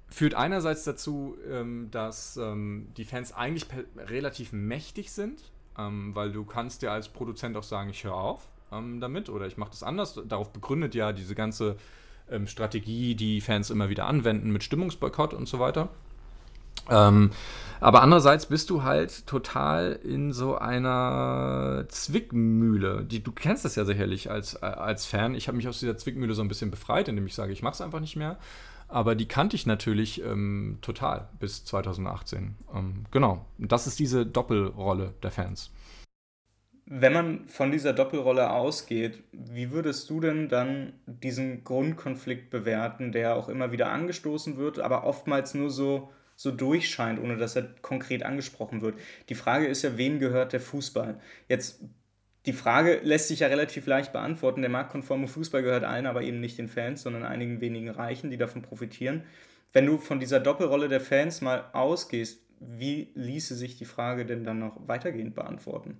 führt einerseits dazu, ähm, dass ähm, die Fans eigentlich relativ mächtig sind, ähm, weil du kannst ja als Produzent auch sagen, ich höre auf ähm, damit oder ich mache das anders. Darauf begründet ja diese ganze ähm, Strategie, die Fans immer wieder anwenden mit Stimmungsboykott und so weiter. Ähm, aber andererseits bist du halt total in so einer Zwickmühle. Die, du kennst das ja sicherlich als, äh, als Fan. Ich habe mich aus dieser Zwickmühle so ein bisschen befreit, indem ich sage, ich mache es einfach nicht mehr aber die kannte ich natürlich ähm, total bis 2018. Ähm, genau, das ist diese Doppelrolle der Fans. Wenn man von dieser Doppelrolle ausgeht, wie würdest du denn dann diesen Grundkonflikt bewerten, der auch immer wieder angestoßen wird, aber oftmals nur so, so durchscheint, ohne dass er konkret angesprochen wird? Die Frage ist ja, wem gehört der Fußball? Jetzt die Frage lässt sich ja relativ leicht beantworten. Der marktkonforme Fußball gehört allen, aber eben nicht den Fans, sondern einigen wenigen Reichen, die davon profitieren. Wenn du von dieser Doppelrolle der Fans mal ausgehst, wie ließe sich die Frage denn dann noch weitergehend beantworten?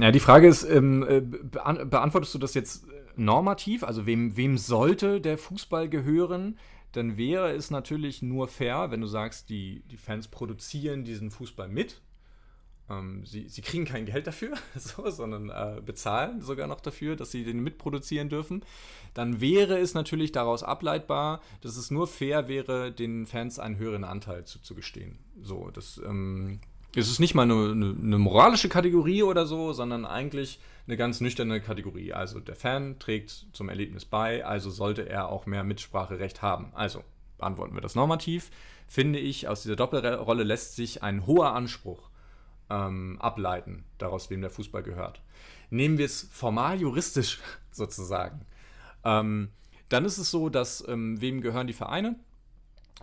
Ja, die Frage ist, ähm, äh, beantwortest du das jetzt normativ? Also wem, wem sollte der Fußball gehören? Dann wäre es natürlich nur fair, wenn du sagst, die, die Fans produzieren diesen Fußball mit ähm, sie, sie kriegen kein Geld dafür, so, sondern äh, bezahlen sogar noch dafür, dass sie den mitproduzieren dürfen. Dann wäre es natürlich daraus ableitbar, dass es nur fair wäre, den Fans einen höheren Anteil zuzugestehen. So, das ähm, es ist nicht mal eine, eine, eine, moralische Kategorie oder so, sondern eigentlich eine ganz nüchterne Kategorie. Also der Fan trägt zum Erlebnis bei, also sollte er auch mehr Mitspracherecht haben. Also beantworten wir das normativ. Finde ich, aus dieser Doppelrolle lässt sich ein hoher Anspruch ähm, ableiten, daraus, wem der Fußball gehört. Nehmen wir es formal juristisch sozusagen. Ähm, dann ist es so, dass ähm, wem gehören die Vereine?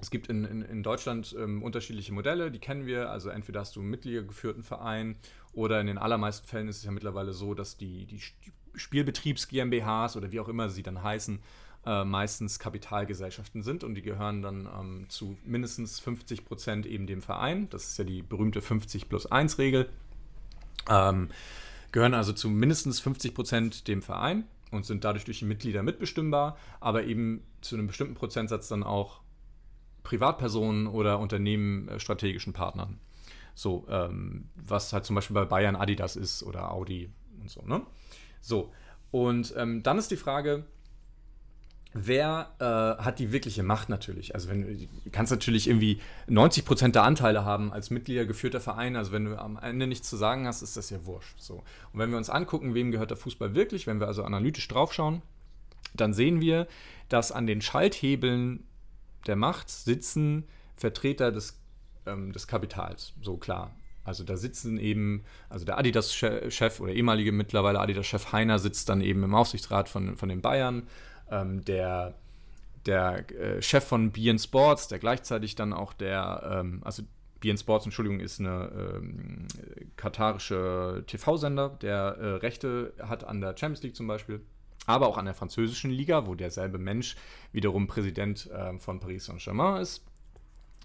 Es gibt in, in, in Deutschland ähm, unterschiedliche Modelle, die kennen wir. Also entweder hast du einen mitgliedergeführten Verein oder in den allermeisten Fällen ist es ja mittlerweile so, dass die, die Spielbetriebs GmbHs oder wie auch immer sie dann heißen, äh, meistens Kapitalgesellschaften sind und die gehören dann ähm, zu mindestens 50 Prozent eben dem Verein. Das ist ja die berühmte 50 plus 1 Regel. Ähm, gehören also zu mindestens 50 Prozent dem Verein und sind dadurch durch die Mitglieder mitbestimmbar, aber eben zu einem bestimmten Prozentsatz dann auch Privatpersonen oder Unternehmen äh, strategischen Partnern. So, ähm, was halt zum Beispiel bei Bayern Adidas ist oder Audi und so, ne? So, und ähm, dann ist die Frage, wer äh, hat die wirkliche Macht natürlich? Also wenn du kannst natürlich irgendwie 90 Prozent der Anteile haben als Mitglieder geführter Verein. Also wenn du am Ende nichts zu sagen hast, ist das ja wurscht. So. Und wenn wir uns angucken, wem gehört der Fußball wirklich, wenn wir also analytisch draufschauen, dann sehen wir, dass an den Schalthebeln der Macht sitzen Vertreter des, ähm, des Kapitals. So klar. Also da sitzen eben, also der Adidas-Chef oder ehemalige mittlerweile Adidas-Chef Heiner sitzt dann eben im Aufsichtsrat von, von den Bayern. Ähm, der der äh, Chef von BN Sports, der gleichzeitig dann auch der, ähm, also BN Sports, Entschuldigung, ist eine ähm, katarische TV-Sender, der äh, Rechte hat an der Champions League zum Beispiel, aber auch an der französischen Liga, wo derselbe Mensch wiederum Präsident äh, von Paris Saint-Germain ist.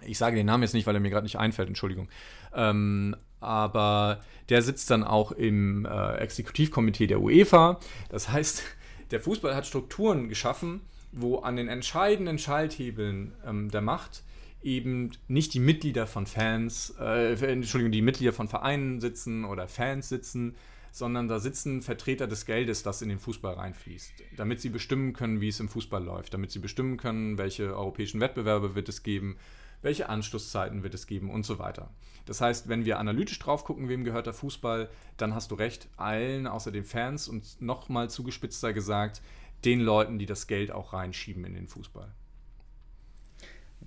Ich sage den Namen jetzt nicht, weil er mir gerade nicht einfällt, Entschuldigung. Ähm, aber der sitzt dann auch im äh, Exekutivkomitee der UEFA. Das heißt, der Fußball hat Strukturen geschaffen, wo an den entscheidenden Schalthebeln ähm, der Macht eben nicht die Mitglieder von Fans, äh, Entschuldigung, die Mitglieder von Vereinen sitzen oder Fans sitzen, sondern da sitzen Vertreter des Geldes, das in den Fußball reinfließt, damit sie bestimmen können, wie es im Fußball läuft, damit sie bestimmen können, welche europäischen Wettbewerbe wird es geben, welche Anschlusszeiten wird es geben und so weiter. Das heißt, wenn wir analytisch drauf gucken, wem gehört der Fußball, dann hast du recht, allen außer den Fans und nochmal zugespitzter gesagt, den Leuten, die das Geld auch reinschieben in den Fußball.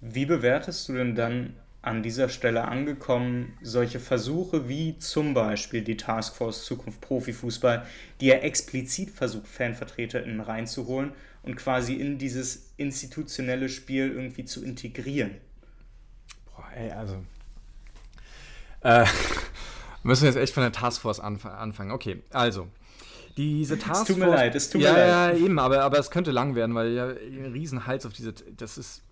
Wie bewertest du denn dann an dieser Stelle angekommen solche Versuche wie zum Beispiel die Taskforce Zukunft Profifußball, die ja explizit versucht, FanvertreterInnen reinzuholen und quasi in dieses institutionelle Spiel irgendwie zu integrieren? Ey, also. Äh, müssen wir jetzt echt von der Taskforce anf anfangen. Okay, also. Diese Taskforce. Es tut mir leid, es tut ja, mir leid. Ja, eben, aber, aber es könnte lang werden, weil ja ein Riesenhals auf diese. Das ist.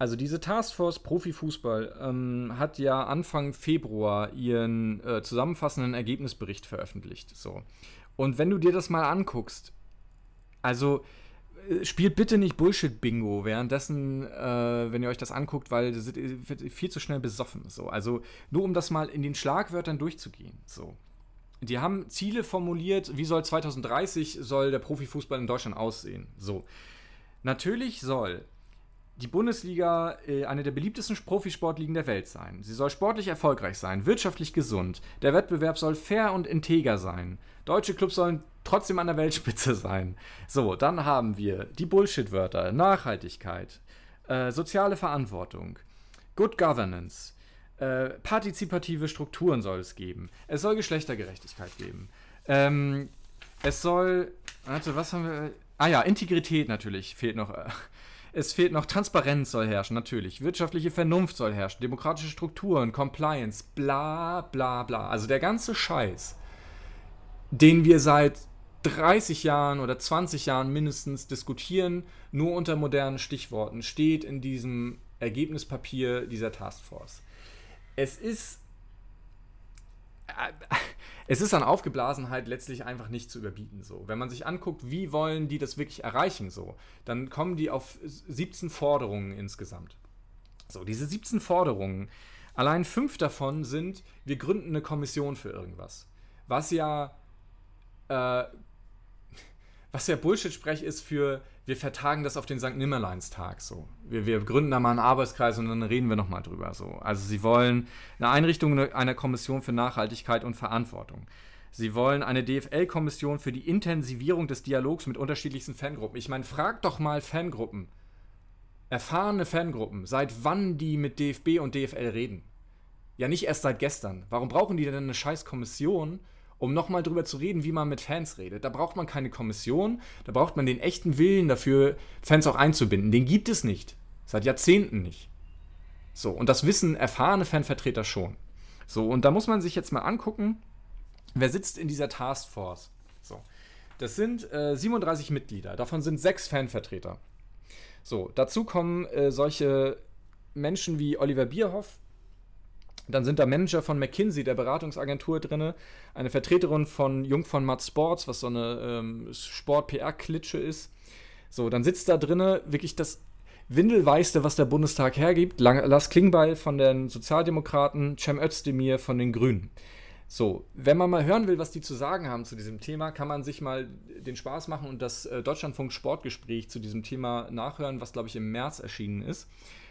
Also diese Taskforce Profifußball ähm, hat ja Anfang Februar ihren äh, zusammenfassenden Ergebnisbericht veröffentlicht. So. Und wenn du dir das mal anguckst, also spielt bitte nicht Bullshit-Bingo währenddessen, äh, wenn ihr euch das anguckt, weil das wird viel zu schnell besoffen. So. Also nur um das mal in den Schlagwörtern durchzugehen. So die haben Ziele formuliert, wie soll 2030 soll der Profifußball in Deutschland aussehen. So. Natürlich soll die Bundesliga äh, eine der beliebtesten Profisportligen der Welt sein. Sie soll sportlich erfolgreich sein, wirtschaftlich gesund. Der Wettbewerb soll fair und integer sein. Deutsche Clubs sollen trotzdem an der Weltspitze sein. So, dann haben wir die Bullshit-Wörter, Nachhaltigkeit, äh, soziale Verantwortung, Good Governance, äh, partizipative Strukturen soll es geben. Es soll Geschlechtergerechtigkeit geben. Ähm, es soll. Warte, was haben wir. Ah ja, Integrität natürlich fehlt noch. Es fehlt noch Transparenz soll herrschen, natürlich. Wirtschaftliche Vernunft soll herrschen, demokratische Strukturen, Compliance, bla bla bla. Also der ganze Scheiß, den wir seit 30 Jahren oder 20 Jahren mindestens diskutieren, nur unter modernen Stichworten, steht in diesem Ergebnispapier dieser Taskforce es ist. Es ist an Aufgeblasenheit letztlich einfach nicht zu überbieten. So. Wenn man sich anguckt, wie wollen die das wirklich erreichen, so, dann kommen die auf 17 Forderungen insgesamt. So, diese 17 Forderungen, allein fünf davon sind, wir gründen eine Kommission für irgendwas. Was ja, äh, was ja Bullshit-Sprech ist für, wir vertagen das auf den St. Nimmerleins-Tag so. Wir, wir, gründen da mal einen Arbeitskreis und dann reden wir nochmal drüber so. Also sie wollen eine Einrichtung einer Kommission für Nachhaltigkeit und Verantwortung. Sie wollen eine DFL-Kommission für die Intensivierung des Dialogs mit unterschiedlichsten Fangruppen. Ich meine, frag doch mal Fangruppen, erfahrene Fangruppen, seit wann die mit DFB und DFL reden. Ja, nicht erst seit gestern. Warum brauchen die denn eine scheiß Kommission, um nochmal drüber zu reden, wie man mit Fans redet. Da braucht man keine Kommission, da braucht man den echten Willen dafür, Fans auch einzubinden. Den gibt es nicht. Seit Jahrzehnten nicht. So, und das wissen erfahrene Fanvertreter schon. So, und da muss man sich jetzt mal angucken, wer sitzt in dieser Taskforce. So, das sind äh, 37 Mitglieder, davon sind sechs Fanvertreter. So, dazu kommen äh, solche Menschen wie Oliver Bierhoff, dann sind da Manager von McKinsey, der Beratungsagentur, drin, eine Vertreterin von Jung von Matt Sports, was so eine ähm, Sport-PR-Klitsche ist. So, dann sitzt da drin wirklich das Windelweißte, was der Bundestag hergibt. Lars Klingbeil von den Sozialdemokraten, Cem Özdemir von den Grünen. So, wenn man mal hören will, was die zu sagen haben zu diesem Thema, kann man sich mal den Spaß machen und das äh, Deutschlandfunk Sportgespräch zu diesem Thema nachhören, was glaube ich im März erschienen ist.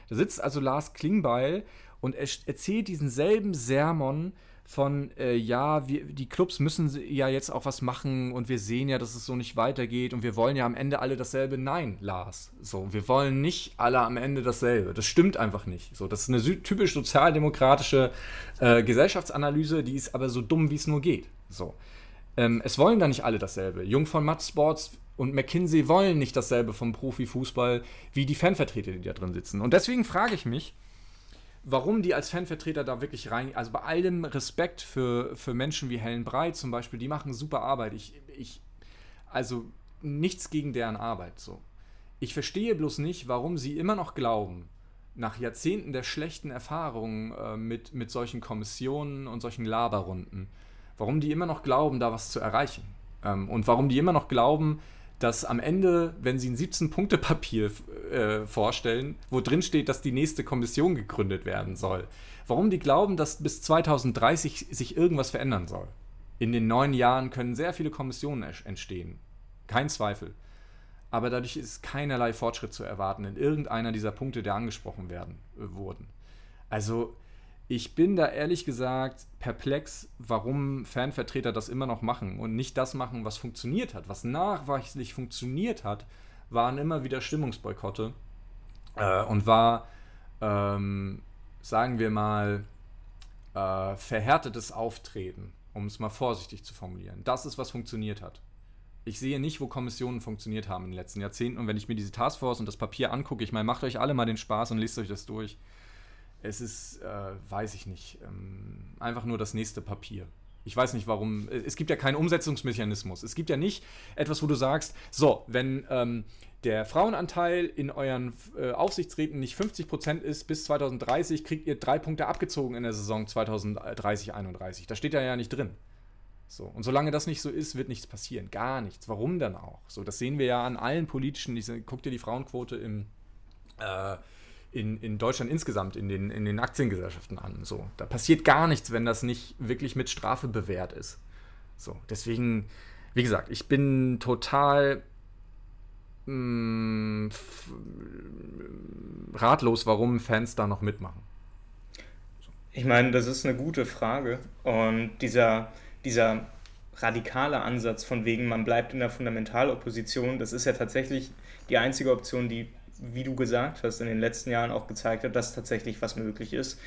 Da sitzt also Lars Klingbeil und er erzählt diesen selben Sermon von, äh, ja, wir, die Clubs müssen ja jetzt auch was machen und wir sehen ja, dass es so nicht weitergeht und wir wollen ja am Ende alle dasselbe. Nein, Lars. So, wir wollen nicht alle am Ende dasselbe. Das stimmt einfach nicht. So, das ist eine typisch sozialdemokratische äh, Gesellschaftsanalyse, die ist aber so dumm, wie es nur geht. So. Ähm, es wollen da nicht alle dasselbe. Jung von Matt Sports und McKinsey wollen nicht dasselbe vom Profifußball wie die Fanvertreter, die da drin sitzen. Und deswegen frage ich mich, warum die als Fanvertreter da wirklich rein, also bei allem Respekt für, für Menschen wie Helen Breit zum Beispiel, die machen super Arbeit. Ich, ich, also nichts gegen deren Arbeit so. Ich verstehe bloß nicht, warum sie immer noch glauben, nach Jahrzehnten der schlechten Erfahrungen äh, mit, mit solchen Kommissionen und solchen Laberrunden, warum die immer noch glauben, da was zu erreichen. Ähm, und warum die immer noch glauben, dass am Ende, wenn sie ein 17-Punkte-Papier äh, vorstellen, wo drin steht, dass die nächste Kommission gegründet werden soll, warum die glauben, dass bis 2030 sich irgendwas verändern soll. In den neun Jahren können sehr viele Kommissionen entstehen. Kein Zweifel. Aber dadurch ist keinerlei Fortschritt zu erwarten in irgendeiner dieser Punkte, die angesprochen werden, äh, wurden. Also, ich bin da ehrlich gesagt perplex, warum Fanvertreter das immer noch machen und nicht das machen, was funktioniert hat. Was nachweislich funktioniert hat, waren immer wieder Stimmungsboykotte äh, und war, ähm, sagen wir mal, äh, verhärtetes Auftreten, um es mal vorsichtig zu formulieren. Das ist, was funktioniert hat. Ich sehe nicht, wo Kommissionen funktioniert haben in den letzten Jahrzehnten. Und wenn ich mir diese Taskforce und das Papier angucke, ich meine, macht euch alle mal den Spaß und lest euch das durch es ist, äh, weiß ich nicht, ähm, einfach nur das nächste Papier. Ich weiß nicht warum. Es gibt ja keinen Umsetzungsmechanismus. Es gibt ja nicht etwas, wo du sagst, so, wenn ähm, der Frauenanteil in euren äh, Aufsichtsräten nicht 50% ist bis 2030, kriegt ihr drei Punkte abgezogen in der Saison 2030-31. Da steht ja ja nicht drin. So, und solange das nicht so ist, wird nichts passieren. Gar nichts. Warum dann auch? So, das sehen wir ja an allen politischen. Guck dir die Frauenquote im äh, in, in Deutschland insgesamt in den, in den Aktiengesellschaften an. So, da passiert gar nichts, wenn das nicht wirklich mit Strafe bewährt ist. So, deswegen, wie gesagt, ich bin total mh, mm, ratlos, warum Fans da noch mitmachen. Ich meine, das ist eine gute Frage. Und dieser, dieser radikale Ansatz von wegen, man bleibt in der Fundamentalopposition, das ist ja tatsächlich die einzige Option, die wie du gesagt hast, in den letzten Jahren auch gezeigt hat, dass tatsächlich was möglich ist.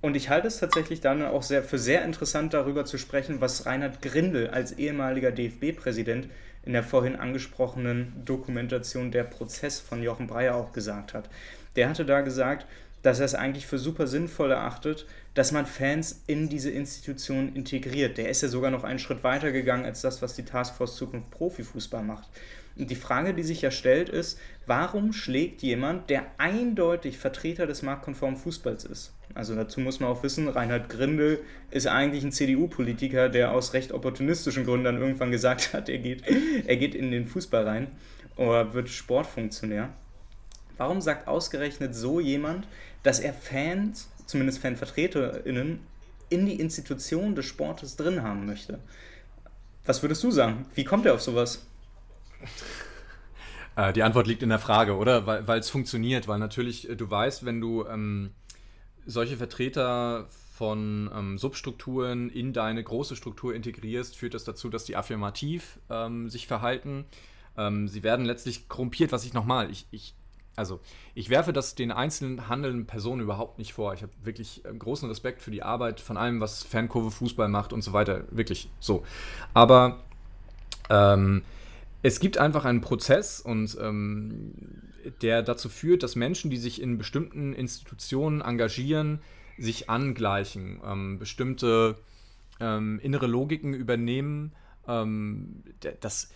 Und ich halte es tatsächlich dann auch sehr, für sehr interessant, darüber zu sprechen, was Reinhard Grindel als ehemaliger DFB-Präsident in der vorhin angesprochenen Dokumentation Der Prozess von Jochen Breyer auch gesagt hat. Der hatte da gesagt, dass er es eigentlich für super sinnvoll erachtet, dass man Fans in diese Institution integriert. Der ist ja sogar noch einen Schritt weiter gegangen als das, was die Taskforce Zukunft Profifußball macht. Und die Frage, die sich ja stellt, ist, warum schlägt jemand, der eindeutig Vertreter des marktkonformen Fußballs ist? Also dazu muss man auch wissen, Reinhard Grindel ist eigentlich ein CDU-Politiker, der aus recht opportunistischen Gründen dann irgendwann gesagt hat, er geht, er geht in den Fußball rein oder wird Sportfunktionär. Warum sagt ausgerechnet so jemand, dass er Fans, zumindest FanvertreterInnen, in die Institution des Sportes drin haben möchte? Was würdest du sagen? Wie kommt er auf sowas? Äh, die Antwort liegt in der Frage, oder? Weil es funktioniert, weil natürlich äh, du weißt, wenn du ähm, solche Vertreter von ähm, Substrukturen in deine große Struktur integrierst, führt das dazu, dass die affirmativ ähm, sich verhalten. Ähm, sie werden letztlich korrumpiert, was ich nochmal, ich, ich, also ich werfe das den einzelnen handelnden Personen überhaupt nicht vor. Ich habe wirklich äh, großen Respekt für die Arbeit von allem, was Fankurve Fußball macht und so weiter. Wirklich so. Aber ähm, es gibt einfach einen Prozess und ähm, der dazu führt, dass Menschen, die sich in bestimmten Institutionen engagieren, sich angleichen, ähm, bestimmte ähm, innere Logiken übernehmen. Ähm, das,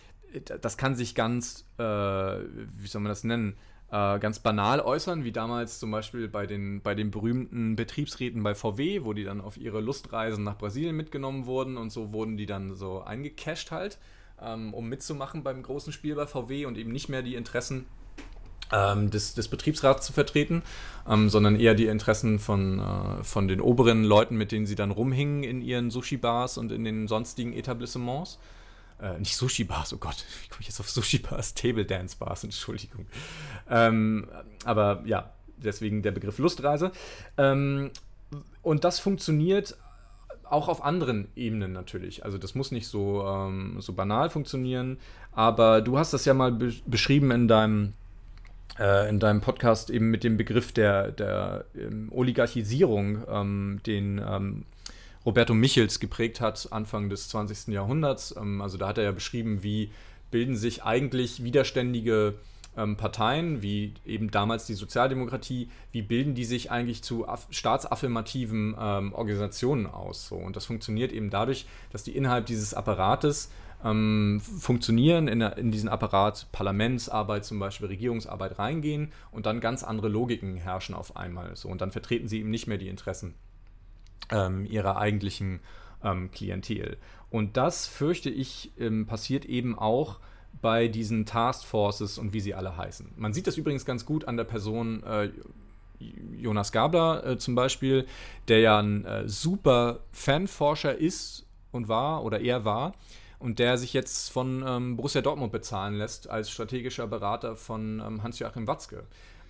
das kann sich ganz, äh, wie soll man das nennen, äh, ganz banal äußern, wie damals zum Beispiel bei den, bei den berühmten Betriebsräten bei VW, wo die dann auf ihre Lustreisen nach Brasilien mitgenommen wurden und so wurden die dann so eingecasht halt ähm, um mitzumachen beim großen Spiel bei VW und eben nicht mehr die Interessen ähm, des, des, Betriebsrats zu vertreten, ähm, sondern eher die Interessen von, äh, von den oberen Leuten, mit denen sie dann rumhingen in ihren Sushi-Bars und in den sonstigen Etablissements. Äh, nicht Sushi-Bars, oh Gott, wie komme ich jetzt auf Sushi-Bars? Table-Dance-Bars, Entschuldigung. Ähm, aber ja, deswegen der Begriff Lustreise. Ähm, und das funktioniert auch auf anderen Ebenen natürlich. Also das muss nicht so, ähm, so banal funktionieren, aber du hast das ja mal be beschrieben in deinem, äh, in deinem Podcast eben mit dem Begriff der, der ähm, Oligarchisierung, ähm, den ähm, Roberto Michels geprägt hat Anfang des 20. Jahrhunderts. Ähm, also da hat er ja beschrieben, wie bilden sich eigentlich widerständige ähm, Parteien, wie eben damals die Sozialdemokratie, wie bilden die sich eigentlich zu staatsaffirmativen ähm, Organisationen aus? So? Und das funktioniert eben dadurch, dass die innerhalb dieses Apparates ähm, funktionieren, in, in, diesen Apparat Parlamentsarbeit zum Beispiel, Regierungsarbeit reingehen und dann ganz andere Logiken herrschen auf einmal. So, und dann vertreten sie eben nicht mehr die Interessen ähm, ihrer eigentlichen ähm, Klientel. Und das, fürchte ich, ähm, passiert eben auch bei diesen Taskforces und wie sie alle heißen. Man sieht das übrigens ganz gut an der Person äh, Jonas Gabler äh, zum Beispiel, der ja ein äh, super Fanforscher ist und war oder er war und der sich jetzt von ähm, Borussia Dortmund bezahlen lässt als strategischer Berater von ähm, Hans-Joachim Watzke.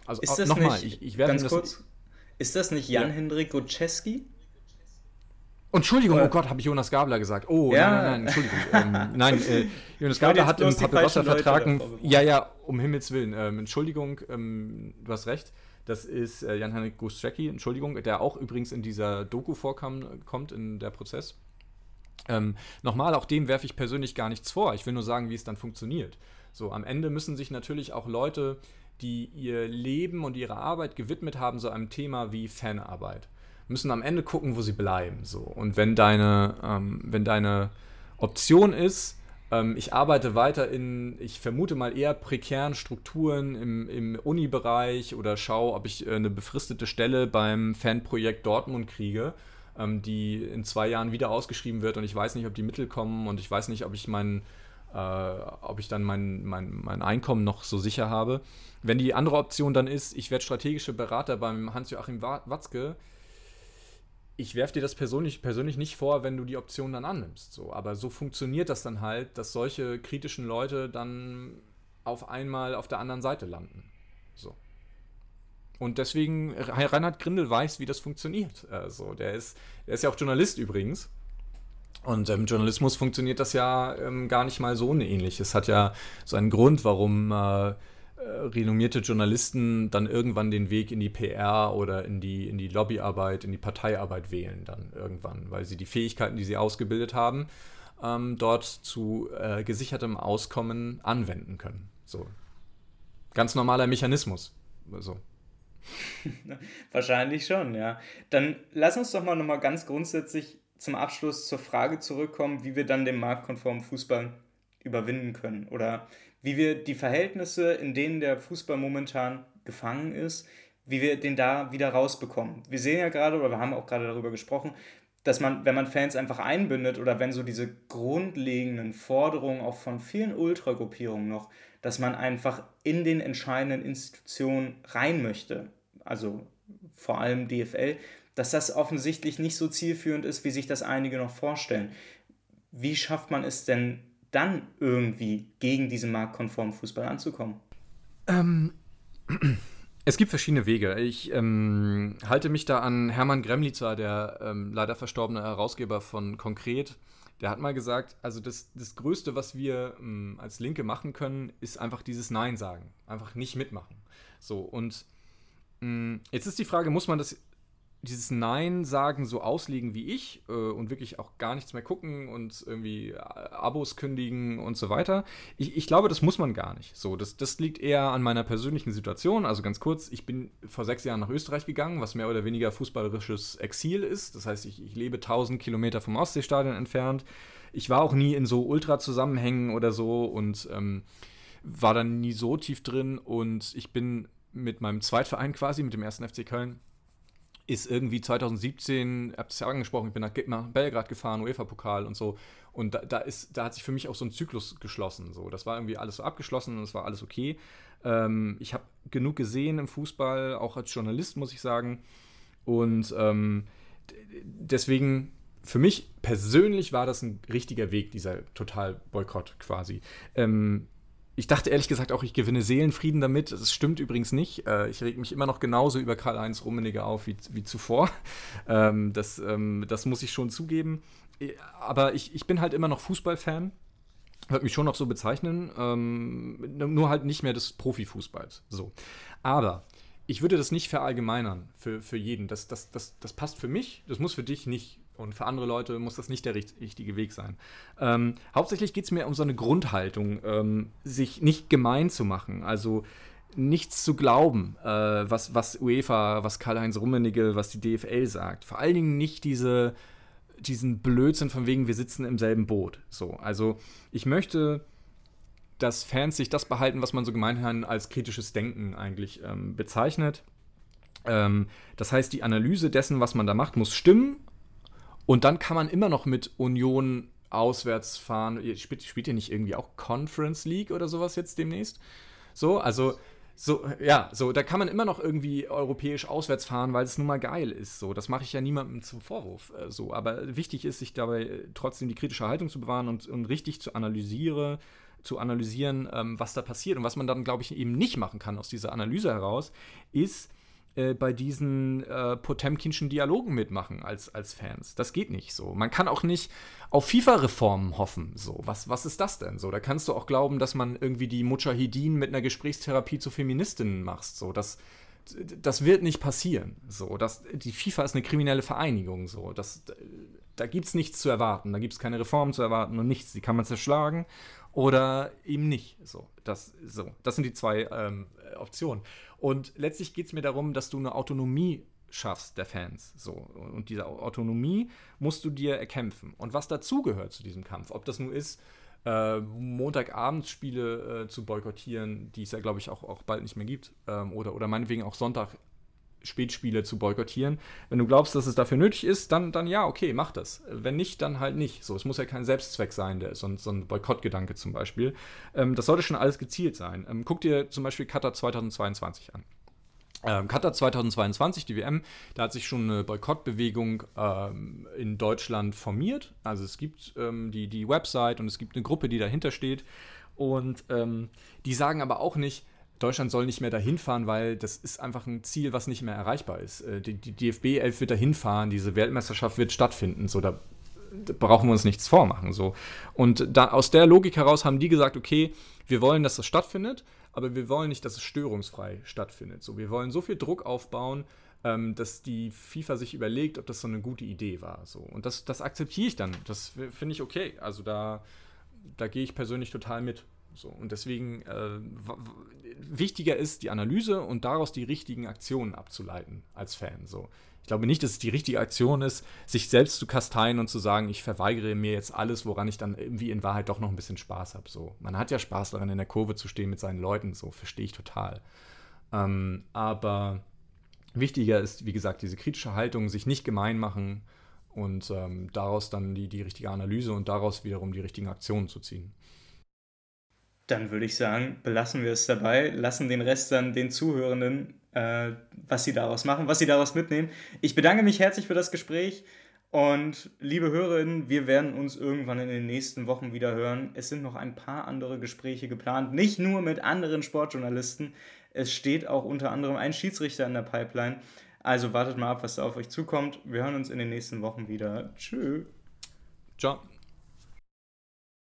Also nochmal, ich, ich werde ganz kurz, ist das nicht Jan-Hendrik ja. Gutschewski? Entschuldigung, oh Gott, habe ich Jonas Gabler gesagt. Oh, ja. nein, nein, nein, Entschuldigung. ähm, nein, äh, Jonas Gabler hat im Papyrosser-Vertrag, ja, ja, um Himmels Willen, ähm, Entschuldigung, ähm, du hast recht, das ist äh, Jan-Henrik Gustrecki, Entschuldigung, der auch übrigens in dieser Doku vorkam, kommt in der Prozess. Ähm, nochmal, auch dem werfe ich persönlich gar nichts vor. Ich will nur sagen, wie es dann funktioniert. So, am Ende müssen sich natürlich auch Leute, die ihr Leben und ihre Arbeit gewidmet haben, so einem Thema wie Fanarbeit müssen am Ende gucken, wo sie bleiben. So. Und wenn deine, ähm, wenn deine Option ist, ähm, ich arbeite weiter in, ich vermute mal eher prekären Strukturen im, im Uni-Bereich oder schaue, ob ich äh, eine befristete Stelle beim Fanprojekt Dortmund kriege, ähm, die in zwei Jahren wieder ausgeschrieben wird und ich weiß nicht, ob die Mittel kommen und ich weiß nicht, ob ich mein, äh, ob ich dann mein, mein, mein Einkommen noch so sicher habe. Wenn die andere Option dann ist, ich werde strategische Berater beim Hans-Joachim Watzke, ich werfe dir das persönlich, persönlich nicht vor, wenn du die Option dann annimmst. So. Aber so funktioniert das dann halt, dass solche kritischen Leute dann auf einmal auf der anderen Seite landen. So. Und deswegen, Reinhard Grindel weiß, wie das funktioniert. Also, der, ist, der ist ja auch Journalist übrigens. Und im ähm, Journalismus funktioniert das ja ähm, gar nicht mal so unähnlich. Es hat ja so einen Grund, warum äh, renommierte Journalisten dann irgendwann den Weg in die PR oder in die, in die Lobbyarbeit, in die Parteiarbeit wählen dann irgendwann, weil sie die Fähigkeiten, die sie ausgebildet haben, ähm, dort zu äh, gesichertem Auskommen anwenden können. So. Ganz normaler Mechanismus. So. Wahrscheinlich schon, ja. Dann lass uns doch mal nochmal ganz grundsätzlich zum Abschluss zur Frage zurückkommen, wie wir dann den marktkonformen Fußball überwinden können. Oder wie wir die Verhältnisse, in denen der Fußball momentan gefangen ist, wie wir den da wieder rausbekommen. Wir sehen ja gerade, oder wir haben auch gerade darüber gesprochen, dass man, wenn man Fans einfach einbindet oder wenn so diese grundlegenden Forderungen auch von vielen Ultragruppierungen noch, dass man einfach in den entscheidenden Institutionen rein möchte, also vor allem DFL, dass das offensichtlich nicht so zielführend ist, wie sich das einige noch vorstellen. Wie schafft man es denn dann irgendwie gegen diesen marktkonformen Fußball anzukommen? Ähm, es gibt verschiedene Wege. Ich ähm, halte mich da an Hermann Gremlitzer, der ähm, leider verstorbene Herausgeber von Konkret. Der hat mal gesagt, also das, das Größte, was wir ähm, als Linke machen können, ist einfach dieses Nein sagen. Einfach nicht mitmachen. So, und mm, jetzt ist die Frage, muss man das dieses Nein sagen so auslegen wie ich äh, und wirklich auch gar nichts mehr gucken und irgendwie äh, Abos kündigen und so weiter. Ich, ich, glaube, das muss man gar nicht. So, das, das liegt eher an meiner persönlichen Situation. Also ganz kurz, ich bin vor sechs Jahren nach Österreich gegangen, was mehr oder weniger fußballerisches Exil ist. Das heißt, ich, ich lebe 1000 Kilometer vom Ostseestadion entfernt. Ich war auch nie in so Ultra-Zusammenhängen oder so und ähm, war dann nie so tief drin und ich bin mit meinem Zweitverein quasi, mit dem ersten FC Köln, ist irgendwie 2017, ihr habt es ja angesprochen, ich bin nach Belgrad gefahren, UEFA-Pokal und so. Und da, da, ist, da hat sich für mich auch so ein Zyklus geschlossen. So. Das war irgendwie alles so abgeschlossen und es war alles okay. Ähm, ich habe genug gesehen im Fußball, auch als Journalist, muss ich sagen. Und ähm, deswegen, für mich persönlich war das ein richtiger Weg, dieser Total-Boykott quasi. Ähm, ich dachte ehrlich gesagt auch, ich gewinne Seelenfrieden damit. Das stimmt übrigens nicht. Äh, ich reg mich immer noch genauso über Karl-Heinz Rummenigge auf wie, wie zuvor. Ähm, das, ähm, das muss ich schon zugeben. Äh, aber ich, ich bin halt immer noch Fußballfan. Würde mich schon noch so bezeichnen. Ähm, nur halt nicht mehr des Profifußballs. So. Aber ich würde das nicht verallgemeinern für, für jeden. Das, das, das, das passt für mich, das muss für dich nicht und für andere Leute muss das nicht der richtige Weg sein. Ähm, hauptsächlich geht es mir um so eine Grundhaltung, ähm, sich nicht gemein zu machen. Also nichts zu glauben, äh, was, was UEFA, was Karl-Heinz Rummenigge, was die DFL sagt. Vor allen Dingen nicht diese, diesen Blödsinn von wegen, wir sitzen im selben Boot. So, also ich möchte, dass Fans sich das behalten, was man so gemeinhin als kritisches Denken eigentlich ähm, bezeichnet. Ähm, das heißt, die Analyse dessen, was man da macht, muss stimmen und dann kann man immer noch mit Union auswärts fahren. Spielt, spielt ihr nicht irgendwie auch Conference League oder sowas jetzt demnächst? So, also so, ja, so, da kann man immer noch irgendwie europäisch auswärts fahren, weil es nun mal geil ist. So, das mache ich ja niemandem zum Vorwurf. Äh, so, aber wichtig ist, sich dabei trotzdem die kritische Haltung zu bewahren und, und richtig zu analysieren, zu analysieren, ähm, was da passiert. Und was man dann, glaube ich, eben nicht machen kann aus dieser Analyse heraus, ist äh, bei diesen äh, Potemkinschen Dialogen mitmachen als, als Fans. Das geht nicht so. Man kann auch nicht auf FIFA-Reformen hoffen. So, was, was ist das denn? So, da kannst du auch glauben, dass man irgendwie die Mujahideen mit einer Gesprächstherapie zu Feministinnen machst. So, das, das wird nicht passieren. So, das, die FIFA ist eine kriminelle Vereinigung. So, das, da gibt es nichts zu erwarten. Da gibt es keine Reformen zu erwarten und nichts. Die kann man zerschlagen oder eben nicht. So, das, so, das sind die zwei ähm, Optionen. Und letztlich geht es mir darum, dass du eine Autonomie schaffst der Fans. So. Und diese Autonomie musst du dir erkämpfen. Und was dazugehört zu diesem Kampf, ob das nun ist, äh, Montagabendspiele äh, zu boykottieren, die es ja, glaube ich, auch, auch bald nicht mehr gibt, ähm, oder, oder meinetwegen auch Sonntag Spätspiele zu boykottieren. Wenn du glaubst, dass es dafür nötig ist, dann, dann ja, okay, mach das. Wenn nicht, dann halt nicht. So, es muss ja kein Selbstzweck sein, der, so, so ein Boykottgedanke zum Beispiel. Ähm, das sollte schon alles gezielt sein. Ähm, guck dir zum Beispiel Qatar 2022 an. Ähm, Qatar 2022, die WM, da hat sich schon eine Boykottbewegung ähm, in Deutschland formiert. Also es gibt ähm, die, die Website und es gibt eine Gruppe, die dahinter steht. Und ähm, die sagen aber auch nicht, Deutschland soll nicht mehr dahin fahren, weil das ist einfach ein Ziel, was nicht mehr erreichbar ist. Äh, die, die DFB 11 wird dahin fahren, diese Weltmeisterschaft wird stattfinden. So, da, da, brauchen wir uns nichts vormachen. So. Und da, aus der Logik heraus haben die gesagt, okay, wir wollen, dass das stattfindet, aber wir wollen nicht, dass es störungsfrei stattfindet. So, wir wollen so viel Druck aufbauen, ähm, dass die FIFA sich überlegt, ob das so eine gute Idee war. So. Und das, das akzeptiere ich dann. Das finde ich okay. Also da, da gehe ich persönlich total mit. So, und deswegen äh, wichtiger ist die Analyse und daraus die richtigen Aktionen abzuleiten als Fan. So. Ich glaube nicht, dass es die richtige Aktion ist, sich selbst zu kasteien und zu sagen, ich verweigere mir jetzt alles, woran ich dann irgendwie in Wahrheit doch noch ein bisschen Spaß habe. So. Man hat ja Spaß daran, in der Kurve zu stehen mit seinen Leuten, so verstehe ich total. Ähm, aber wichtiger ist, wie gesagt, diese kritische Haltung, sich nicht gemein machen und ähm, daraus dann die, die richtige Analyse und daraus wiederum die richtigen Aktionen zu ziehen. Dann würde ich sagen, belassen wir es dabei, lassen den Rest dann den Zuhörenden, äh, was sie daraus machen, was sie daraus mitnehmen. Ich bedanke mich herzlich für das Gespräch und liebe Hörerinnen, wir werden uns irgendwann in den nächsten Wochen wieder hören. Es sind noch ein paar andere Gespräche geplant, nicht nur mit anderen Sportjournalisten. Es steht auch unter anderem ein Schiedsrichter in der Pipeline. Also wartet mal ab, was da auf euch zukommt. Wir hören uns in den nächsten Wochen wieder. Tschö. Ciao.